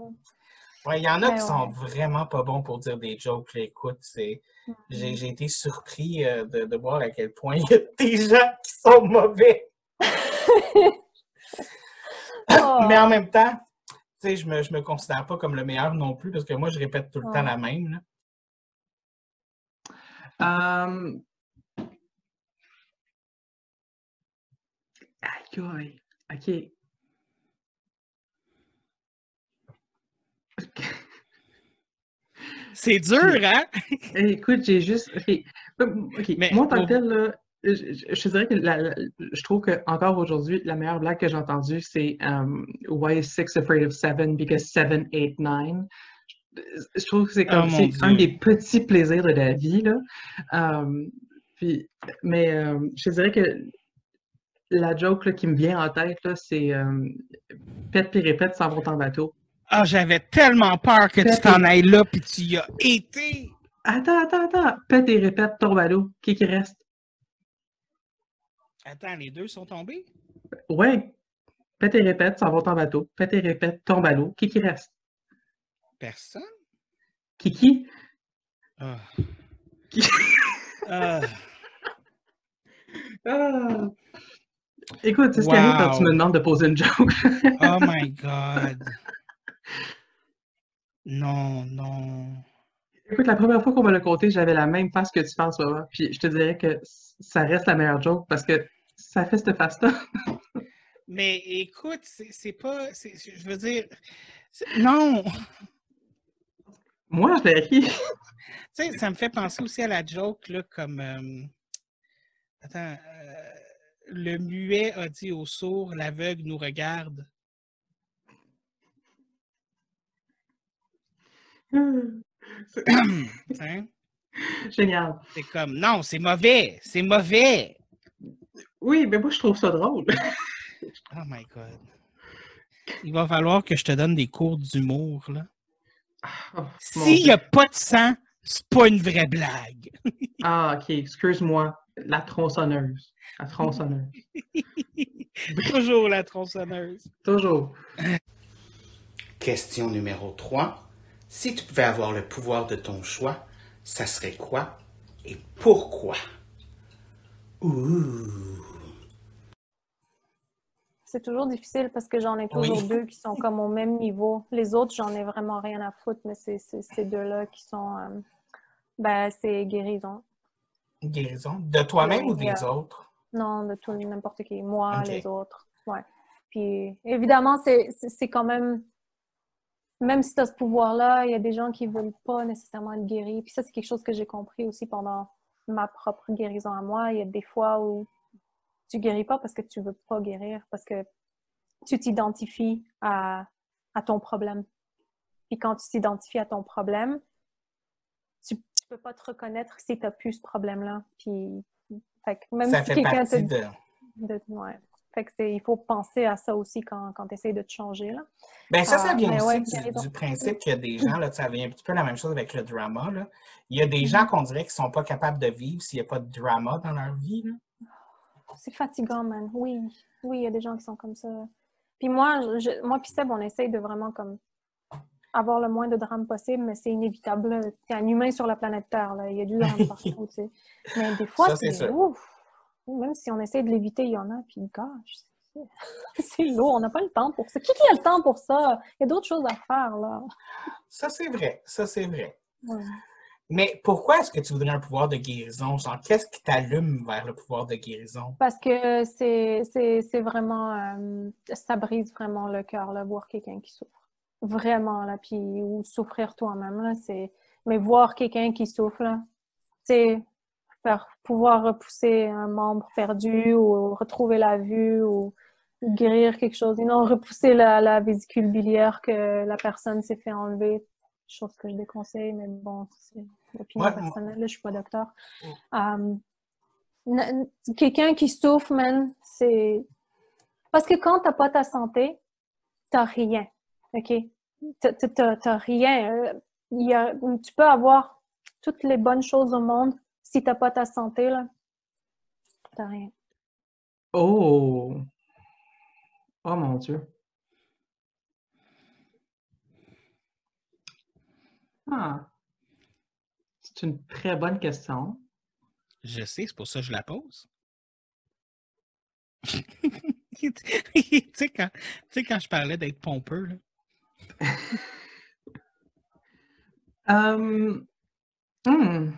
Ouais, il y en a Mais qui sont ouais. vraiment pas bons pour dire des jokes. là. Écoute, c'est, j'ai, j'ai été surpris euh, de, de voir à quel point il y a des gens qui sont mauvais. Oh. Mais en même temps, tu sais, je me, je me considère pas comme le meilleur non plus parce que moi, je répète tout le temps la même. là. Euh... OK. C'est dur, hein? Eh, Écoute, j'ai juste. OK. Mais Moi, en tant que tel, là, je, je- je te dirais que la- la- je trouve que encore aujourd'hui, la meilleure blague que j'ai entendue, c'est um, Why is six afraid of seven? Because seven, eight, nine. Je trouve que c'est Oh, comme c'est un des petits plaisirs de la vie, là. Um, puis, mais euh, je te dirais que la joke là, qui me vient en tête, c'est um, Pète puis répète s'en vont en bateau. Ah, j'avais tellement peur que tu t'en et- ailles là puis tu y as été. Attends, attends, attends. Pète et répète, tombe à l'eau. Qui qui reste? Attends, les deux sont tombés? Ouais. Pète et répète, s'en vont en bateau. Pète et répète, tombe à l'eau. Qui qui reste? Personne? Kiki? Ah. Qui- Ah. Ah. Écoute, c'est ce qui arrive quand tu Wow. me demandes de poser une joke. Oh my God. Non, non. Écoute, la première fois qu'on me l'a compté, j'avais la même face que tu ce moment. Puis je te dirais que ça reste la meilleure joke parce que ça fait cette face-là. Mais écoute, c'est pas. Je veux dire. Non! Moi, je l'ai ri. Tu sais, ça me fait penser aussi à la joke, là, comme. euh, Attends. euh, Le muet a dit au sourd, l'aveugle nous regarde. Hein? Génial. C'est comme, non, c'est mauvais, c'est mauvais. Oui, mais moi, je trouve ça drôle. Oh my God. Il va falloir que je te donne des cours d'humour, là. Oh, mon S'il n'y a pas de sang, c'est pas une vraie blague. Ah, OK. Excuse-moi. La tronçonneuse. La tronçonneuse. Toujours la tronçonneuse. Toujours. Question numéro 3. Si tu pouvais avoir le pouvoir de ton choix, ça serait quoi et pourquoi? Ouh. C'est toujours difficile parce que j'en ai toujours Oui. deux qui sont comme au même niveau. Les autres, j'en ai vraiment rien à foutre, mais c'est c'est ces deux-là qui sont. euh, ben, c'est guérison. Guérison. De toi-même Oui, ou des euh, autres? Non, de tout, n'importe qui. Moi, les autres. Ouais. Puis, évidemment, c'est quand même. Même si tu as ce pouvoir-là, il y a des gens qui ne veulent pas nécessairement être guéris. Puis ça, c'est quelque chose que j'ai compris aussi pendant ma propre guérison à moi. Il y a des fois où tu guéris pas parce que tu veux pas guérir, parce que tu t'identifies à, à ton problème. Puis quand tu t'identifies à ton problème, tu, tu peux pas te reconnaître si tu n'as plus ce problème-là. Puis, fait que même Ça si quelqu'un te de... de- ouais. Fait que c'est, il faut penser à ça aussi quand, quand tu essaies de te changer. Là. Ben ça, ça Ah, vient aussi ouais, du, principe qu'il y a des gens, là, ça vient un petit peu la même chose avec le drama. Là. Il y a des Mm-hmm. gens qu'on dirait qui ne sont pas capables de vivre s'il n'y a pas de drama dans leur vie. C'est fatigant, man. Oui, oui, il y a des gens qui sont comme ça. Puis moi, je, moi puis Seb, on essaye de vraiment comme avoir le moins de drame possible, mais c'est inévitable. là. Il y a un humain sur la planète Terre, là. il y a du drame partout. tu sais. Mais des fois, c'est ouf. Même si on essaie de l'éviter, il y en a, puis gosh, c'est- c'est lourd. On n'a pas le temps pour ça. Qui qui a le temps pour ça? Il y a d'autres choses à faire, là. Ça, c'est vrai. Ça, c'est vrai. Ouais. Mais pourquoi est-ce que tu voudrais un pouvoir de guérison? Genre, qu'est-ce qui t'allume vers le pouvoir de guérison? Parce que c'est c'est- c'est vraiment... euh, ça brise vraiment le cœur, là, voir quelqu'un qui souffre. Vraiment, là, puis ou souffrir toi-même, là, c'est... Mais voir quelqu'un qui souffre, là, c'est faire pouvoir repousser un membre perdu ou retrouver la vue ou, guérir quelque chose. Non, repousser la, la vésicule biliaire que la personne s'est fait enlever. Chose que je déconseille, mais bon, c'est l'opinion Ouais, personnelle, là, je suis pas docteur. Quelqu'un qui souffre, man, c'est... Parce que quand t'as pas ta santé, t'as rien, OK? T'as- t'as- rien. Euh, il y a- tu peux avoir toutes les bonnes choses au monde, si t'as pas ta santé, là, t'as rien. Oh! Oh mon Dieu. Ah. C'est une très bonne question. Je sais, c'est pour ça que je la pose. tu sais, quand, tu sais, quand je parlais d'être pompeux, là. Euh, hmm.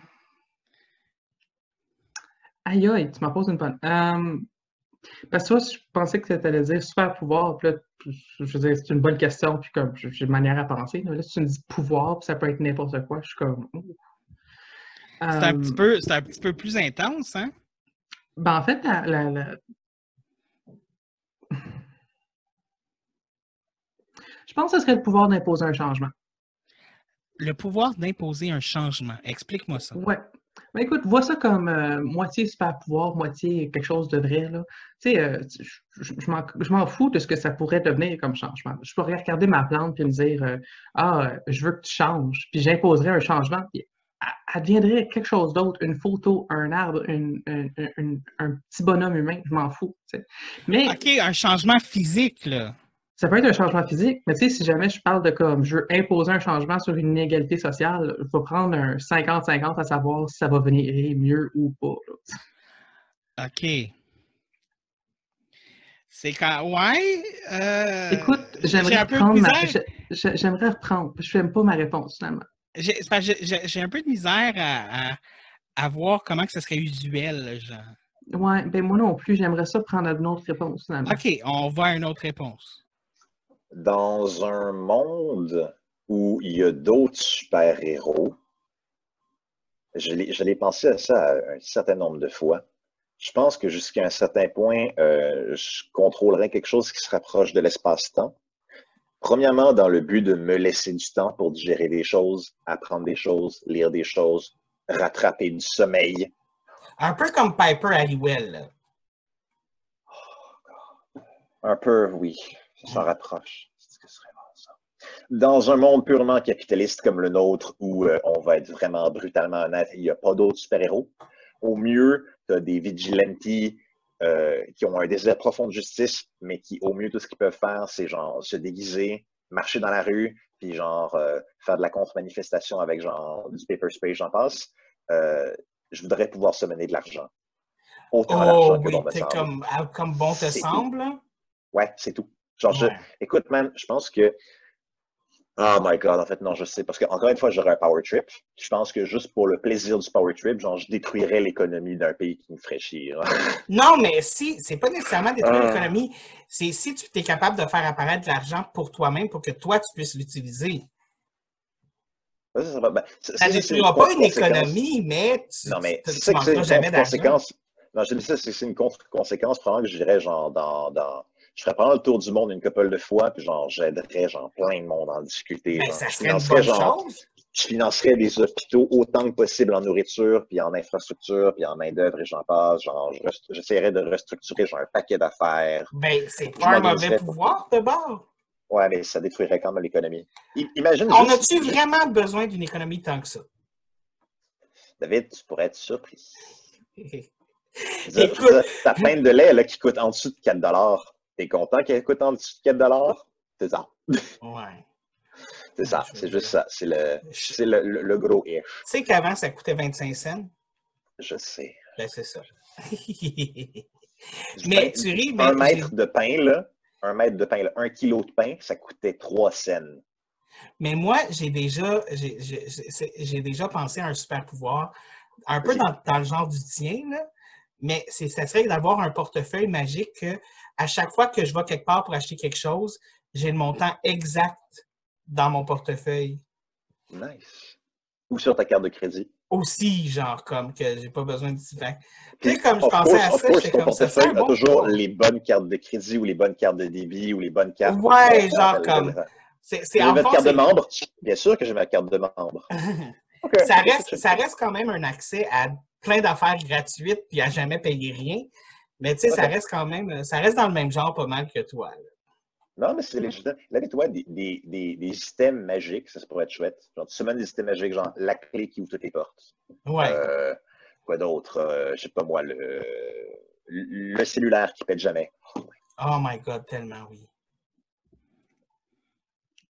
Aïe aïe, tu m'as posé une bonne. Euh, parce que toi, je pensais que tu allais dire super pouvoir, puis là, je veux dire, c'est une bonne question, puis comme j'ai une manière à penser. Là, si tu me dis pouvoir, puis ça peut être n'importe quoi, je suis comme. oh. C'est un, Euh, petit peu, c'est un petit peu plus intense, hein? Ben, en fait, la, la- la- je pense que ce serait le pouvoir d'imposer un changement. Le pouvoir d'imposer un changement. Explique-moi ça. Ouais. Ben, écoute, vois ça comme euh, moitié super pouvoir, moitié quelque chose de vrai, là. Tu sais, euh, je, m'en- fous de ce que ça pourrait devenir comme changement. Je pourrais regarder ma plante et me dire euh, Ah, je veux que tu changes, puis j'imposerais un changement, puis elle- deviendrait quelque chose d'autre, une photo, un arbre, une- un- petit bonhomme humain, je m'en fous. tu sais. Mais OK, un changement physique, là. Ça peut être un changement physique, mais tu sais, si jamais je parle de comme je veux imposer un changement sur une inégalité sociale, je vais prendre un 50-50 à savoir si ça va venir mieux ou pas. OK. C'est quand. Ouais. euh, Écoute, j'ai j'aimerais reprendre ma... J'aimerais reprendre. Je n'aime pas ma réponse, finalement. J'ai un peu de misère à, à, à voir comment que ça serait usuel, genre. Ouais, ben moi non plus, j'aimerais ça prendre une autre réponse, finalement. OK, on va à une autre réponse. Dans un monde où il y a d'autres super-héros, je l'ai pensé à ça un certain nombre de fois. Je pense que jusqu'à un certain point, euh, je contrôlerais quelque chose qui se rapproche de l'espace-temps. Premièrement, dans le but de me laisser du temps pour digérer des choses, apprendre des choses, lire des choses, rattraper du sommeil. Un peu comme Piper Halliwell. là. Un peu, oui, ça s'en rapproche. C'est ce que ce serait bon, ça. Dans un monde purement capitaliste comme le nôtre, où euh, on va être vraiment brutalement honnête, il n'y a pas d'autres super-héros. Au mieux, tu as des vigilantes euh, qui ont un désir profond de justice, mais qui, au mieux, tout ce qu'ils peuvent faire, c'est genre se déguiser, marcher dans la rue, puis genre euh, faire de la contre-manifestation avec genre du paper spray, j'en passe. Je voudrais pouvoir se mener de l'argent. Autant Oh d'argent que oui, bon me t'es semble. comme, ah, comme bon te tout. semble. là. Ouais, c'est tout. Genre, je- écoute, man, je pense que. Oh my god, en fait, non, je sais. Parce que, encore une fois, j'aurais un power trip. Je pense que juste pour le plaisir du power trip, genre, je détruirais l'économie d'un pays qui me ferait chier. Non, mais si, c'est pas nécessairement détruire Ah. l'économie, c'est si tu es capable de faire apparaître de l'argent pour toi-même pour que toi, tu puisses l'utiliser. Ça, ben, ne c'est détruira pas une économie, mais tu Non, mais tu- jamais d'argent. Non, je dis ça, c'est c'est une contre-conséquence. Probablement que je dirais, genre, dans, dans. Je ferais prendre le tour du monde une couple de fois, puis genre, j'aiderais, genre, plein de monde en difficulté. Ben, genre. ça Je serait une bonne genre, chose. je financerais des hôpitaux autant que possible en nourriture, puis en infrastructure, puis en main-d'œuvre, et j'en passe. Genre, j'essaierais de restructurer genre, un paquet d'affaires. Ben, c'est pas un mauvais pouvoir de bord. Ouais, mais ça détruirait quand même l'économie. Imagine On juste, a-tu vraiment besoin d'une économie tant que ça? David, tu pourrais être surpris. Écoute, ta pinte de lait là, qui coûte en dessous de 4 T'es content qu'elle coûte en dessous de 4 C'est ça. ouais. C'est ça, c'est juste ça. C'est le, c'est le, le, le gros if. Tu sais qu'avant, ça coûtait 25 cents? Je sais. Ben, c'est ça. Mais pain- tu ris, Un mètre de pain, là, un mètre de pain, là, un kilo de pain, ça coûtait 3 cents. Mais moi, j'ai déjà, j'ai- j'ai j'ai- j'ai déjà pensé à un super pouvoir, un peu dans, dans le genre du tien, là, mais c'est- ça serait d'avoir un portefeuille magique que à chaque fois que je vais quelque part pour acheter quelque chose, j'ai le montant exact dans mon portefeuille. Nice. Ou sur ta carte de crédit. Aussi, genre, comme que j'ai pas besoin de. Tu comme je pensais course, à ça, j'étais comme ça. C'est un portefeuille a bon toujours les bonnes cartes de crédit ou les bonnes cartes de débit ou les bonnes cartes. Ouais, pour- genre comme. C'est c'est- en carte de membre? Bien sûr que j'ai ma carte de membre. Ça reste, ça reste quand même un accès à plein d'affaires gratuites puis à jamais payer rien. Mais tu sais, ça reste quand même, ça reste dans le même genre pas mal que toi. là. Non, mais c'est légitime. Là, mais toi, des, des, des, des systèmes magiques, ça, ça pourrait être chouette. Genre, tu semaines des systèmes magiques, genre la clé qui ouvre toutes les portes. Ouais. Euh, quoi d'autre? Euh, je sais pas moi, le, le cellulaire qui pète jamais. Oh my god, tellement oui.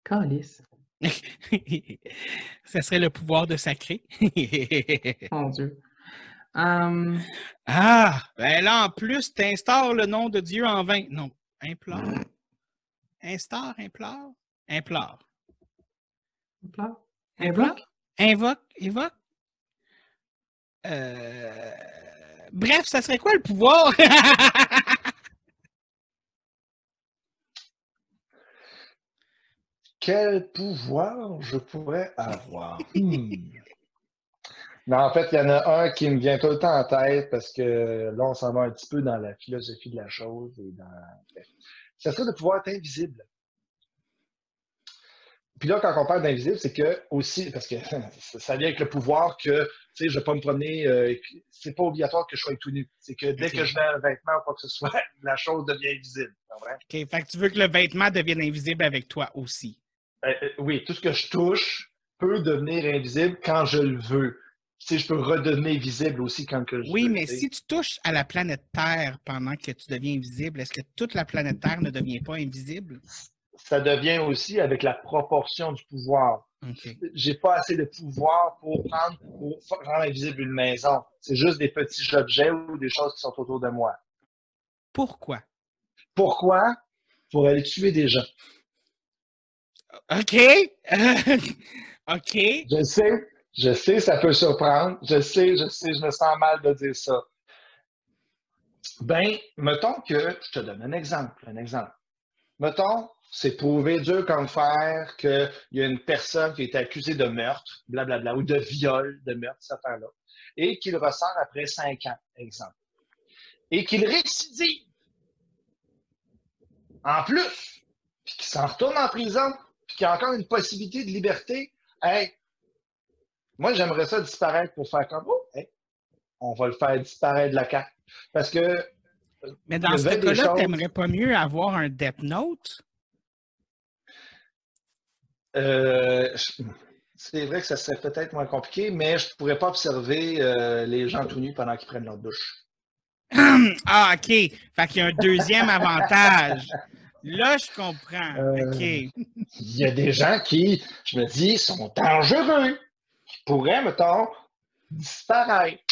Calice. ça serait le pouvoir de sacrer. Mon Dieu. Ah, ben là, en plus, tu instaures le nom de Dieu en vain. Non, implore. Instaure, implore, implore. Implore? Invoque, évoque. Euh, Bref, ça serait quoi le pouvoir? Quel pouvoir je pourrais avoir? Hmm. Non, en fait, il y en a un qui me vient tout le temps en tête parce que là, on s'en va un petit peu dans la philosophie de la chose et dans. Ça serait de pouvoir être invisible. Puis là, quand on parle d'invisible, c'est que aussi, parce que ça vient avec le pouvoir que, tu sais, je ne vais pas me promener, euh, c'est pas obligatoire que je sois tout nu. C'est que dès que je mets un vêtement ou quoi que ce soit, la chose devient invisible. OK, fait que tu veux que le vêtement devienne invisible avec toi aussi. Euh, euh, oui, tout ce que je touche peut devenir invisible quand je le veux. Sais, je peux redevenir visible aussi quand que je Oui, mais si tu touches à la planète Terre pendant que tu deviens invisible, est-ce que toute la planète Terre ne devient pas invisible? Ça devient aussi avec la proportion du pouvoir. OK. J'ai pas assez de pouvoir pour prendre, pour rendre invisible une maison. C'est juste des petits objets ou des choses qui sont autour de moi. Pourquoi? Pourquoi? Pour aller tuer des gens. OK. OK. Je sais, je sais, ça peut surprendre. Je sais, je sais, je me sens mal de dire ça. Ben, mettons que, je te donne un exemple, un exemple. Mettons, c'est prouvé dur comme fer qu'il y a une personne qui est accusée de meurtre, blablabla, ou de viol, de meurtre, cette affaire-là, et qu'il ressort après cinq ans, exemple. Et qu'il récidive. En plus, puis qu'il s'en retourne en prison, puis qu'il y a encore une possibilité de liberté. Hey, moi, j'aimerais ça disparaître pour faire comme, oh, hey, on va le faire disparaître de la carte. Parce que. Mais dans ce cas-là, choses- t'aimerais pas mieux avoir un Death Note? Euh, c'est vrai que ça serait peut-être moins compliqué, mais je ne pourrais pas observer euh, les gens tout nus pendant qu'ils prennent leur douche. ah, OK. Fait qu'il y a un deuxième avantage. Là, je comprends. Euh, OK. Il y a des gens qui, je me dis, sont dangereux, qui pourraient, mettons, disparaître.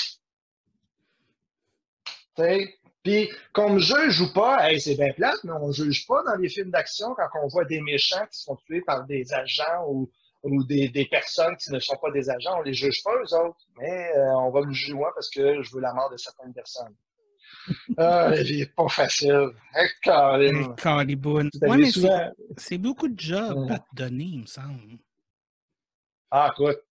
Tu sais, Puis, qu'on me juge ou pas, hey, c'est bien plate, mais on ne juge pas dans les films d'action quand on voit des méchants qui sont tués par des agents ou, ou des, des personnes qui ne sont pas des agents. On les juge pas, eux autres, mais euh, on va me juger moi parce que je veux la mort de certaines personnes. Ah, la vie est pas facile. Hey, Ouais, souvent- c'est- c'est beaucoup de jobs Ouais. à te donner, il me semble. Ah, écoute,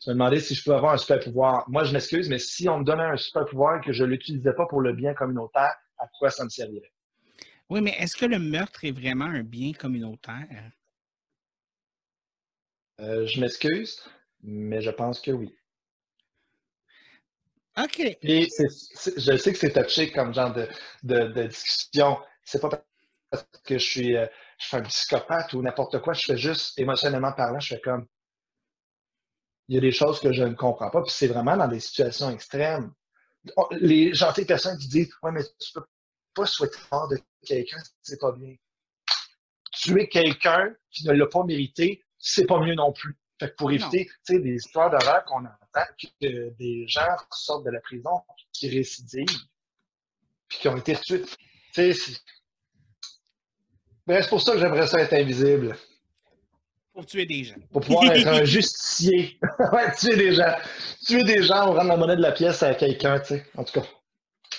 tu me demandais si je pouvais avoir un super pouvoir. Moi, je m'excuse, mais si on me donnait un super pouvoir et que je ne l'utilisais pas pour le bien communautaire, à quoi ça me servirait? Oui, mais est-ce que le meurtre est vraiment un bien communautaire? Euh, je m'excuse, mais je pense que oui. OK. C'est- je sais que c'est touché comme genre de, de, de discussion. C'est pas parce que je suis, euh, je suis un psychopathe ou n'importe quoi. Je fais juste, émotionnellement parlant, je fais comme. Il y a des choses que je ne comprends pas. Puis c'est vraiment dans des situations extrêmes. Les gentilles personnes qui disent Ouais, mais tu peux pas souhaiter mort de quelqu'un, c'est pas bien. Tuer quelqu'un qui ne l'a pas mérité, c'est pas mieux non plus. Fait que pour éviter tu sais, des histoires d'horreur qu'on entend, que des gens sortent de la prison qui récidivent, puis qui ont été tués. Ben, c'est pour ça que j'aimerais ça être invisible. Pour tuer des gens. Pour pouvoir être un justicier. ouais, tuer des gens. Tuer des gens ou rendre la monnaie de la pièce à quelqu'un, tu sais. En tout cas. Tu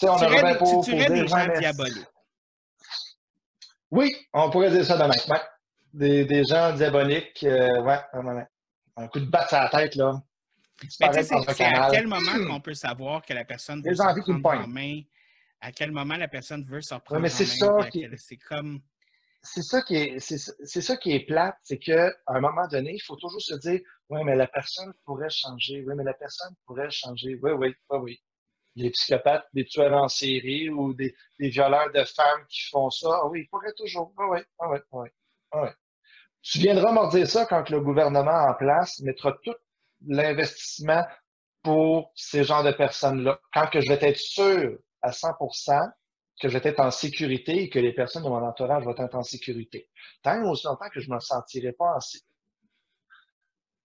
sais, on tuerais des- pour tu tuerais pour des dire, gens mais- diaboliques. Oui, on pourrait dire ça de même. Ouais. Des, des gens diaboliques, euh, ouais, ouais. Un coup de batte sur la tête, là. Mais tu sais, c'est un à quel moment qu'on peut savoir que la personne veut se reprendre en main? À quel moment la personne veut se reprendre Ouais, mais en c'est main? à C'est comme... c'est ça qui est, c'est, c'est ça qui est plate, c'est qu'à un moment donné, il faut toujours se dire, ouais, mais la personne pourrait changer, oui, mais la personne pourrait changer, oui, oui, oui, oui. Les psychopathes, des tueurs en série ou des, violeurs de femmes qui font ça, ah oui, ils pourraient toujours, oui, oui, oui, oui, oui, oui. Tu viendras me dire ça quand le gouvernement en place mettra tout l'investissement pour ces genres de personnes-là. Quand que je vais être sûr à 100% que je vais être en sécurité et que les personnes de mon entourage vont être en sécurité. Tant aussi longtemps que je ne me sentirai pas en sécurité,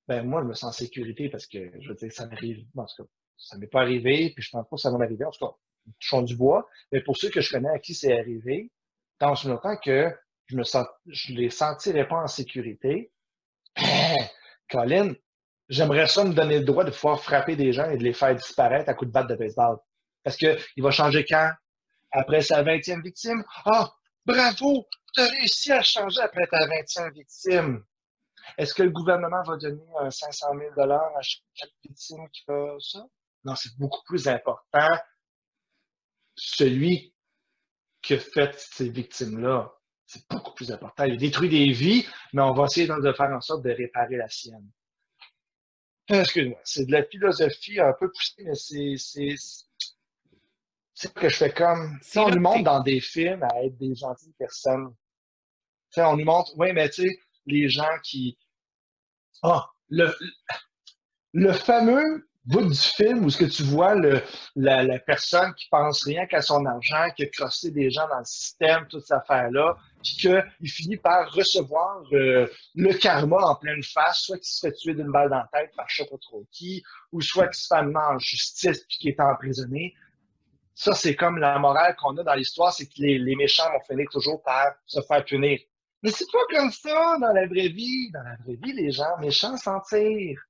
ben moi, je me sens en sécurité parce que, je veux dire, ça m'arrive, en tout cas, ça m'est pas arrivé, puis je pense pas que ça va m'arriver, en tout cas, touchons du bois, mais pour ceux que je connais à qui c'est arrivé, tant aussi longtemps que je je les sentirai pas en sécurité, Colin, j'aimerais ça me donner le droit de pouvoir frapper des gens et de les faire disparaître à coups de batte de baseball. Parce que il va changer quand? Après sa 20e victime? Ah, bravo! Tu as réussi à changer après ta 20e victime. Est-ce que le gouvernement va donner un 500 000 à chaque victime qui fait ça? Non, c'est beaucoup plus important celui qui a fait ces victimes-là. C'est beaucoup plus important. Il détruit des vies, mais on va essayer de faire en sorte de réparer la sienne. Excuse-moi, c'est de la philosophie un peu poussée, mais c'est c'est c'est ce que je fais comme. Tu sais, on nous montre dans des films à être des gentilles personnes. Tu sais, on nous montre, oui, mais tu sais, les gens qui. Ah, le, le fameux bout du film où ce que tu vois le, la, la personne qui pense rien qu'à son argent, qui a crossé des gens dans le système, toute cette affaire-là, puis qu'il finit par recevoir euh, le karma en pleine face, soit qu'il se fait tuer d'une balle dans la tête par je sais pas trop qui, ou soit qu'il se fait amener en justice puis qu'il est emprisonné. Ça, c'est comme la morale qu'on a dans l'histoire, c'est que les, les méchants vont finir toujours par se faire punir. Mais c'est pas comme ça dans la vraie vie. Dans la vraie vie, les gens méchants s'en tirent.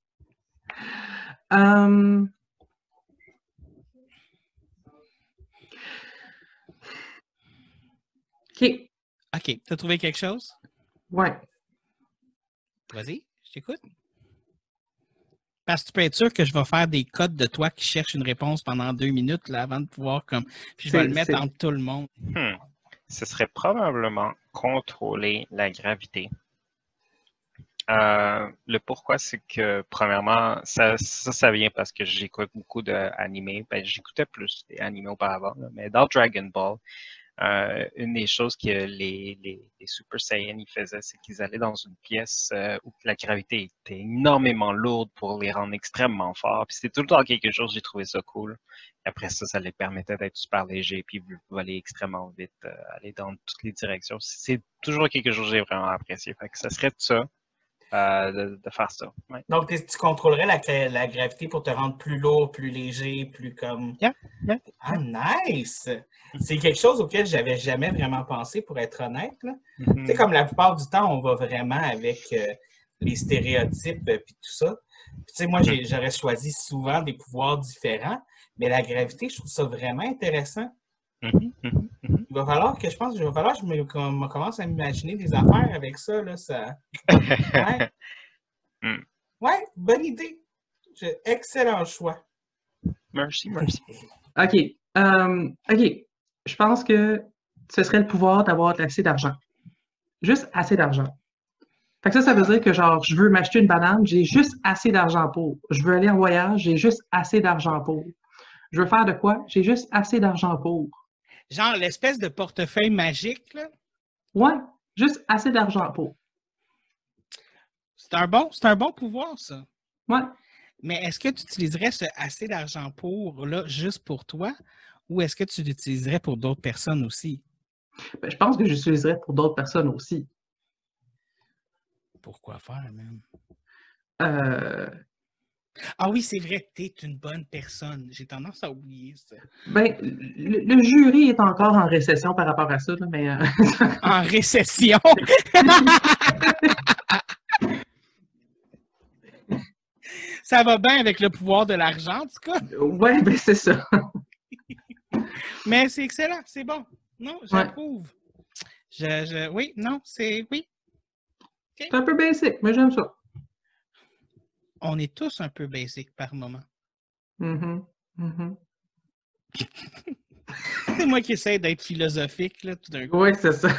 Euh, OK. OK. T'as trouvé quelque chose? Ouais. Vas-y, je t'écoute. Parce que tu peux être sûr que je vais faire des codes de toi qui cherchent une réponse pendant deux minutes là, avant de pouvoir comme. Puis je vais le mettre entre tout le monde. Hmm. Ce serait probablement contrôler la gravité. Euh, le pourquoi, c'est que, premièrement, ça, ça, ça vient parce que j'écoute beaucoup d'animés. Ben, j'écoutais plus des animés auparavant, là, mais dans Dragon Ball, euh, une des choses que les, Super Saiyans ils faisaient, c'est qu'ils allaient dans une pièce euh, où la gravité était énormément lourde pour les rendre extrêmement forts. Puis c'était tout le temps quelque chose, j'ai trouvé ça cool. Après ça, ça les permettait d'être super légers puis voler extrêmement vite, euh, aller dans toutes les directions. C'est toujours quelque chose que j'ai vraiment apprécié. Fait que ça serait ça, euh, de, de faire ça. Ouais. Donc, tu contrôlerais la, gra- la gravité pour te rendre plus lourd, plus léger, plus comme. Yeah, yeah. Ah, nice! C'est quelque chose auquel j'avais jamais vraiment pensé, pour être honnête. là. Mhm. Tu sais, comme la plupart du temps, on va vraiment avec euh, les stéréotypes et tout ça. Puis, tu sais, moi, j'ai- j'aurais choisi souvent des pouvoirs différents, mais la gravité, je trouve ça vraiment intéressant. Mhm, mhm, mhm. Il va falloir que je pense, il va falloir que je me, commence à m'imaginer des affaires avec ça. Là, ça... Ouais. Hmm. Ouais, bonne idée. Je- Excellent choix. Merci, merci. OK. Euh, OK. Je pense que ce serait le pouvoir d'avoir assez d'argent. Juste assez d'argent. Fait que ça, ça veut dire que genre, je veux m'acheter une banane, j'ai juste assez d'argent pour. Je veux aller en voyage, j'ai juste assez d'argent pour. Je veux faire de quoi? J'ai juste assez d'argent pour. Genre l'espèce de portefeuille magique, là. Ouais, juste assez d'argent pour. C'est un bon, un bon pouvoir, ça. Ouais. Mais est-ce que tu utiliserais ce assez d'argent pour là juste pour toi? Ou est-ce que tu l'utiliserais pour d'autres personnes aussi? Ben, je pense que j'utiliserais pour d'autres personnes aussi. Pourquoi faire, même? Euh, Ah oui, c'est vrai, t'es une bonne personne. J'ai tendance à oublier ça. ben, le, le jury est encore en récession par rapport à ça, là, mais... euh, En récession! ça va bien avec le pouvoir de l'argent, en tout cas? ouais, ben c'est ça. Mais c'est excellent, c'est bon. Non, j'approuve. Je, je- oui, non, c'est. Oui. C'est un peu basic, mais j'aime ça. On est tous un peu basic par moment. Mhm, mhm. C'est moi qui essaie d'être philosophique, là, tout d'un coup. Oui, c'est ça.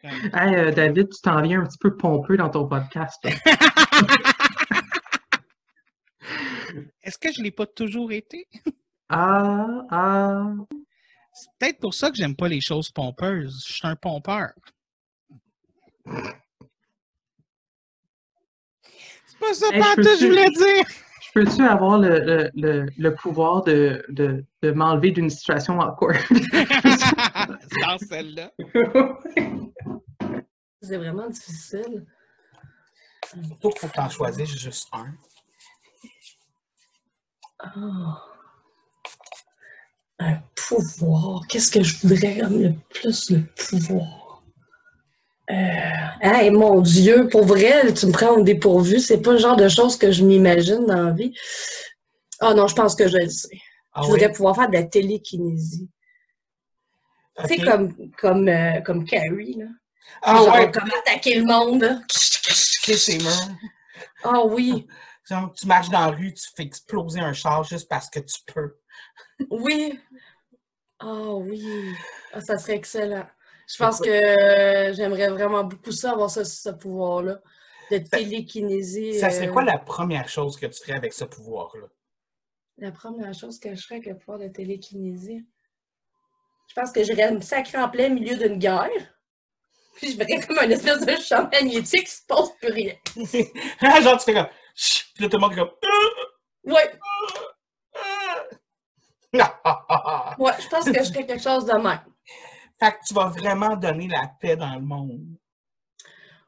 Comme- Hey, euh, David, tu t'en viens un petit peu pompeux dans ton podcast. Est-ce que je ne l'ai pas toujours été? Ah, ah. C'est peut-être pour ça que j'aime pas les choses pompeuses. Je suis un pompeur. C'est pas ça, Hey, pas je tout, je peux-tu- voulais dire. Je peux-tu avoir le, le, le, le pouvoir de, de, de m'enlever d'une situation awkward? Dans celle-là. C'est vraiment difficile. Surtout qu'il faut que tu en choisisses juste un. Ah. Un pouvoir. Qu'est-ce que je voudrais comme le plus le pouvoir? Euh, hey, mon Dieu, pour vrai, tu me prends au dépourvu. C'est pas le genre de choses que je m'imagine dans la vie. Ah non, je pense que je le sais. Ah je voudrais pouvoir faire de la télékinésie. Tu sais, comme, comme, euh, comme Carrie, là. Ah Genre, ouais, comment attaquer le monde, c'est. Ah oui, Genre, tu marches dans la rue, tu fais exploser un char juste parce que tu peux. oui. Ah oui. Ah, ça serait excellent. Je pense que euh, j'aimerais vraiment beaucoup ça, avoir ce, ce pouvoir-là. De télékinésie. Ça serait euh, quoi la première chose que tu ferais avec ce pouvoir-là? La première chose que je ferais avec le pouvoir de télékinésie? Je pense que j'irais me sacrer en plein milieu d'une guerre. Puis je verrais comme une espèce de champ magnétique qui se passe plus rien. Genre, tu fais comme. Chut! Puis là, tout le monde est comme. Ouais, Ah! ouais, je pense que je ferais quelque chose de même. Fait que tu vas vraiment donner la paix dans le monde.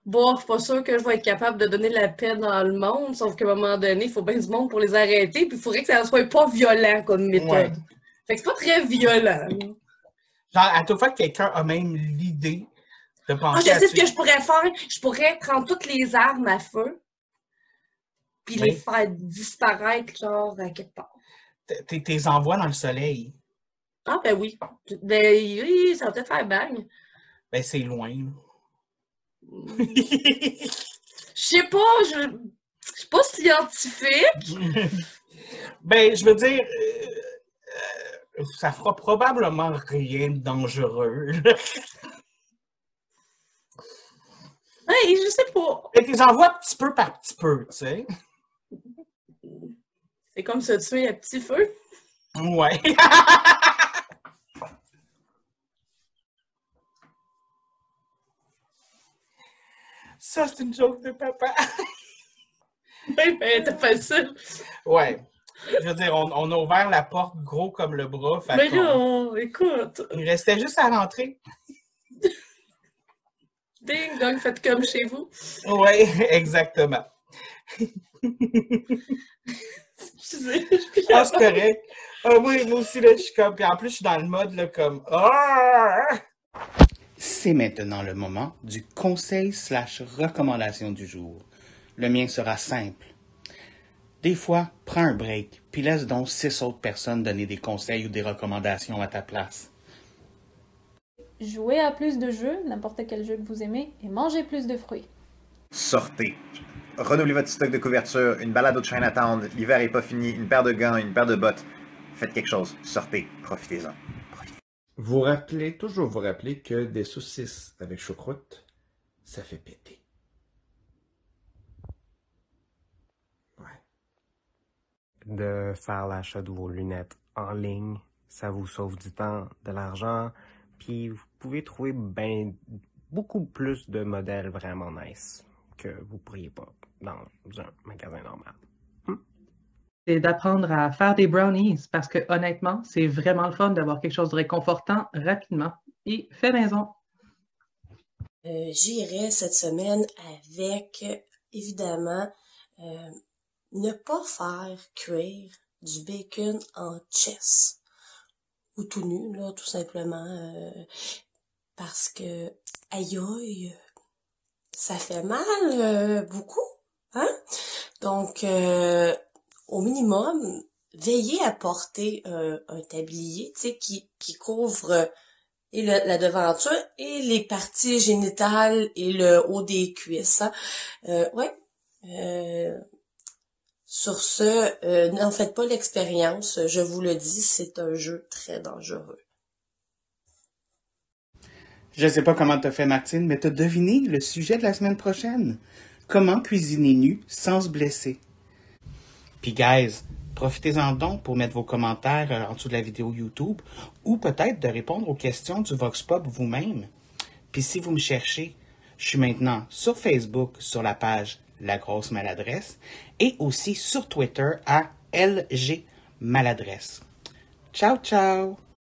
Bon, je suis pas sûre que je vais être capable de donner la paix dans le monde, sauf qu'à un moment donné, il faut bien du monde pour les arrêter, puis il faudrait que ça ne soit pas violent comme méthode. Ouais. Fait que c'est pas très violent. Genre, à toute fois que quelqu'un a même l'idée de Ah, penser je à sais ce que je pourrais faire. Je pourrais prendre toutes les armes à feu, puis Oui. les faire disparaître, genre, à quelque part. Tes envois dans le soleil. Ah, ben oui. Ben oui, ça va peut-être faire bang. Ben, c'est loin. Je sais pas, je je suis pas scientifique. ben, je veux dire, euh, euh, ça fera probablement rien de dangereux. Hey, je sais pas. Et tes envois petit peu par petit peu, tu sais. C'est comme se tuer à petit feu. Ouais. Ça, c'est une joke de papa. Ben, ben, t'as facile. Ouais. Je veux dire, on, on a ouvert la porte gros comme le bras. fait Mais là, écoute. Il restait juste à rentrer. Ding dong, faites comme chez vous. Oui, exactement. Excusez, je suis Ah, c'est correct. Ah, oui, moi aussi, là, je suis comme. Puis en plus, je suis dans le mode, là, comme. Ah! C'est maintenant le moment du conseil slash recommandation du jour. Le mien sera simple. Des fois, prends un break, puis laisse donc six autres personnes donner des conseils ou des recommandations à ta place. Jouez à plus de jeux, n'importe quel jeu que vous aimez, et mangez plus de fruits. Sortez. Renouvelez votre stock de couverture, une balade au Chinatown, l'hiver est pas fini, une paire de gants, une paire de bottes. Faites quelque chose. Sortez. Profitez-en. Vous rappelez, toujours vous rappeler que des saucisses avec choucroute, ça fait péter. de faire l'achat de vos lunettes en ligne. Ça vous sauve du temps, de l'argent, puis vous pouvez trouver ben, beaucoup plus de modèles vraiment nice que vous pourriez pas dans un magasin normal. C'est d'apprendre à faire des brownies parce que honnêtement, c'est vraiment le fun d'avoir quelque chose de réconfortant rapidement et fait maison. Euh, J'irai cette semaine avec évidemment, euh, ne pas faire cuire du bacon en chess ou tout nu, là, tout simplement, euh, parce que, aïe aïe, ça fait mal beaucoup, hein? Donc, au minimum, veillez à porter un, un tablier, qui, qui couvre et la devanture et les parties génitales et le haut des cuisses. Hein? Euh, ouais. Euh, sur ce, euh, n'en faites pas l'expérience. Je vous le dis, c'est un jeu très dangereux. Je sais pas comment t'as fait, Martine, mais t'as deviné le sujet de la semaine prochaine. Comment cuisiner nu sans se blesser? Puis, guys, profitez-en donc pour mettre vos commentaires euh, en dessous de la vidéo YouTube ou peut-être de répondre aux questions du Vox Pop vous-même. Puis, si vous me cherchez, je suis maintenant sur Facebook sur la page La Grosse Maladresse et aussi sur Twitter à LG Maladresse. Ciao, ciao!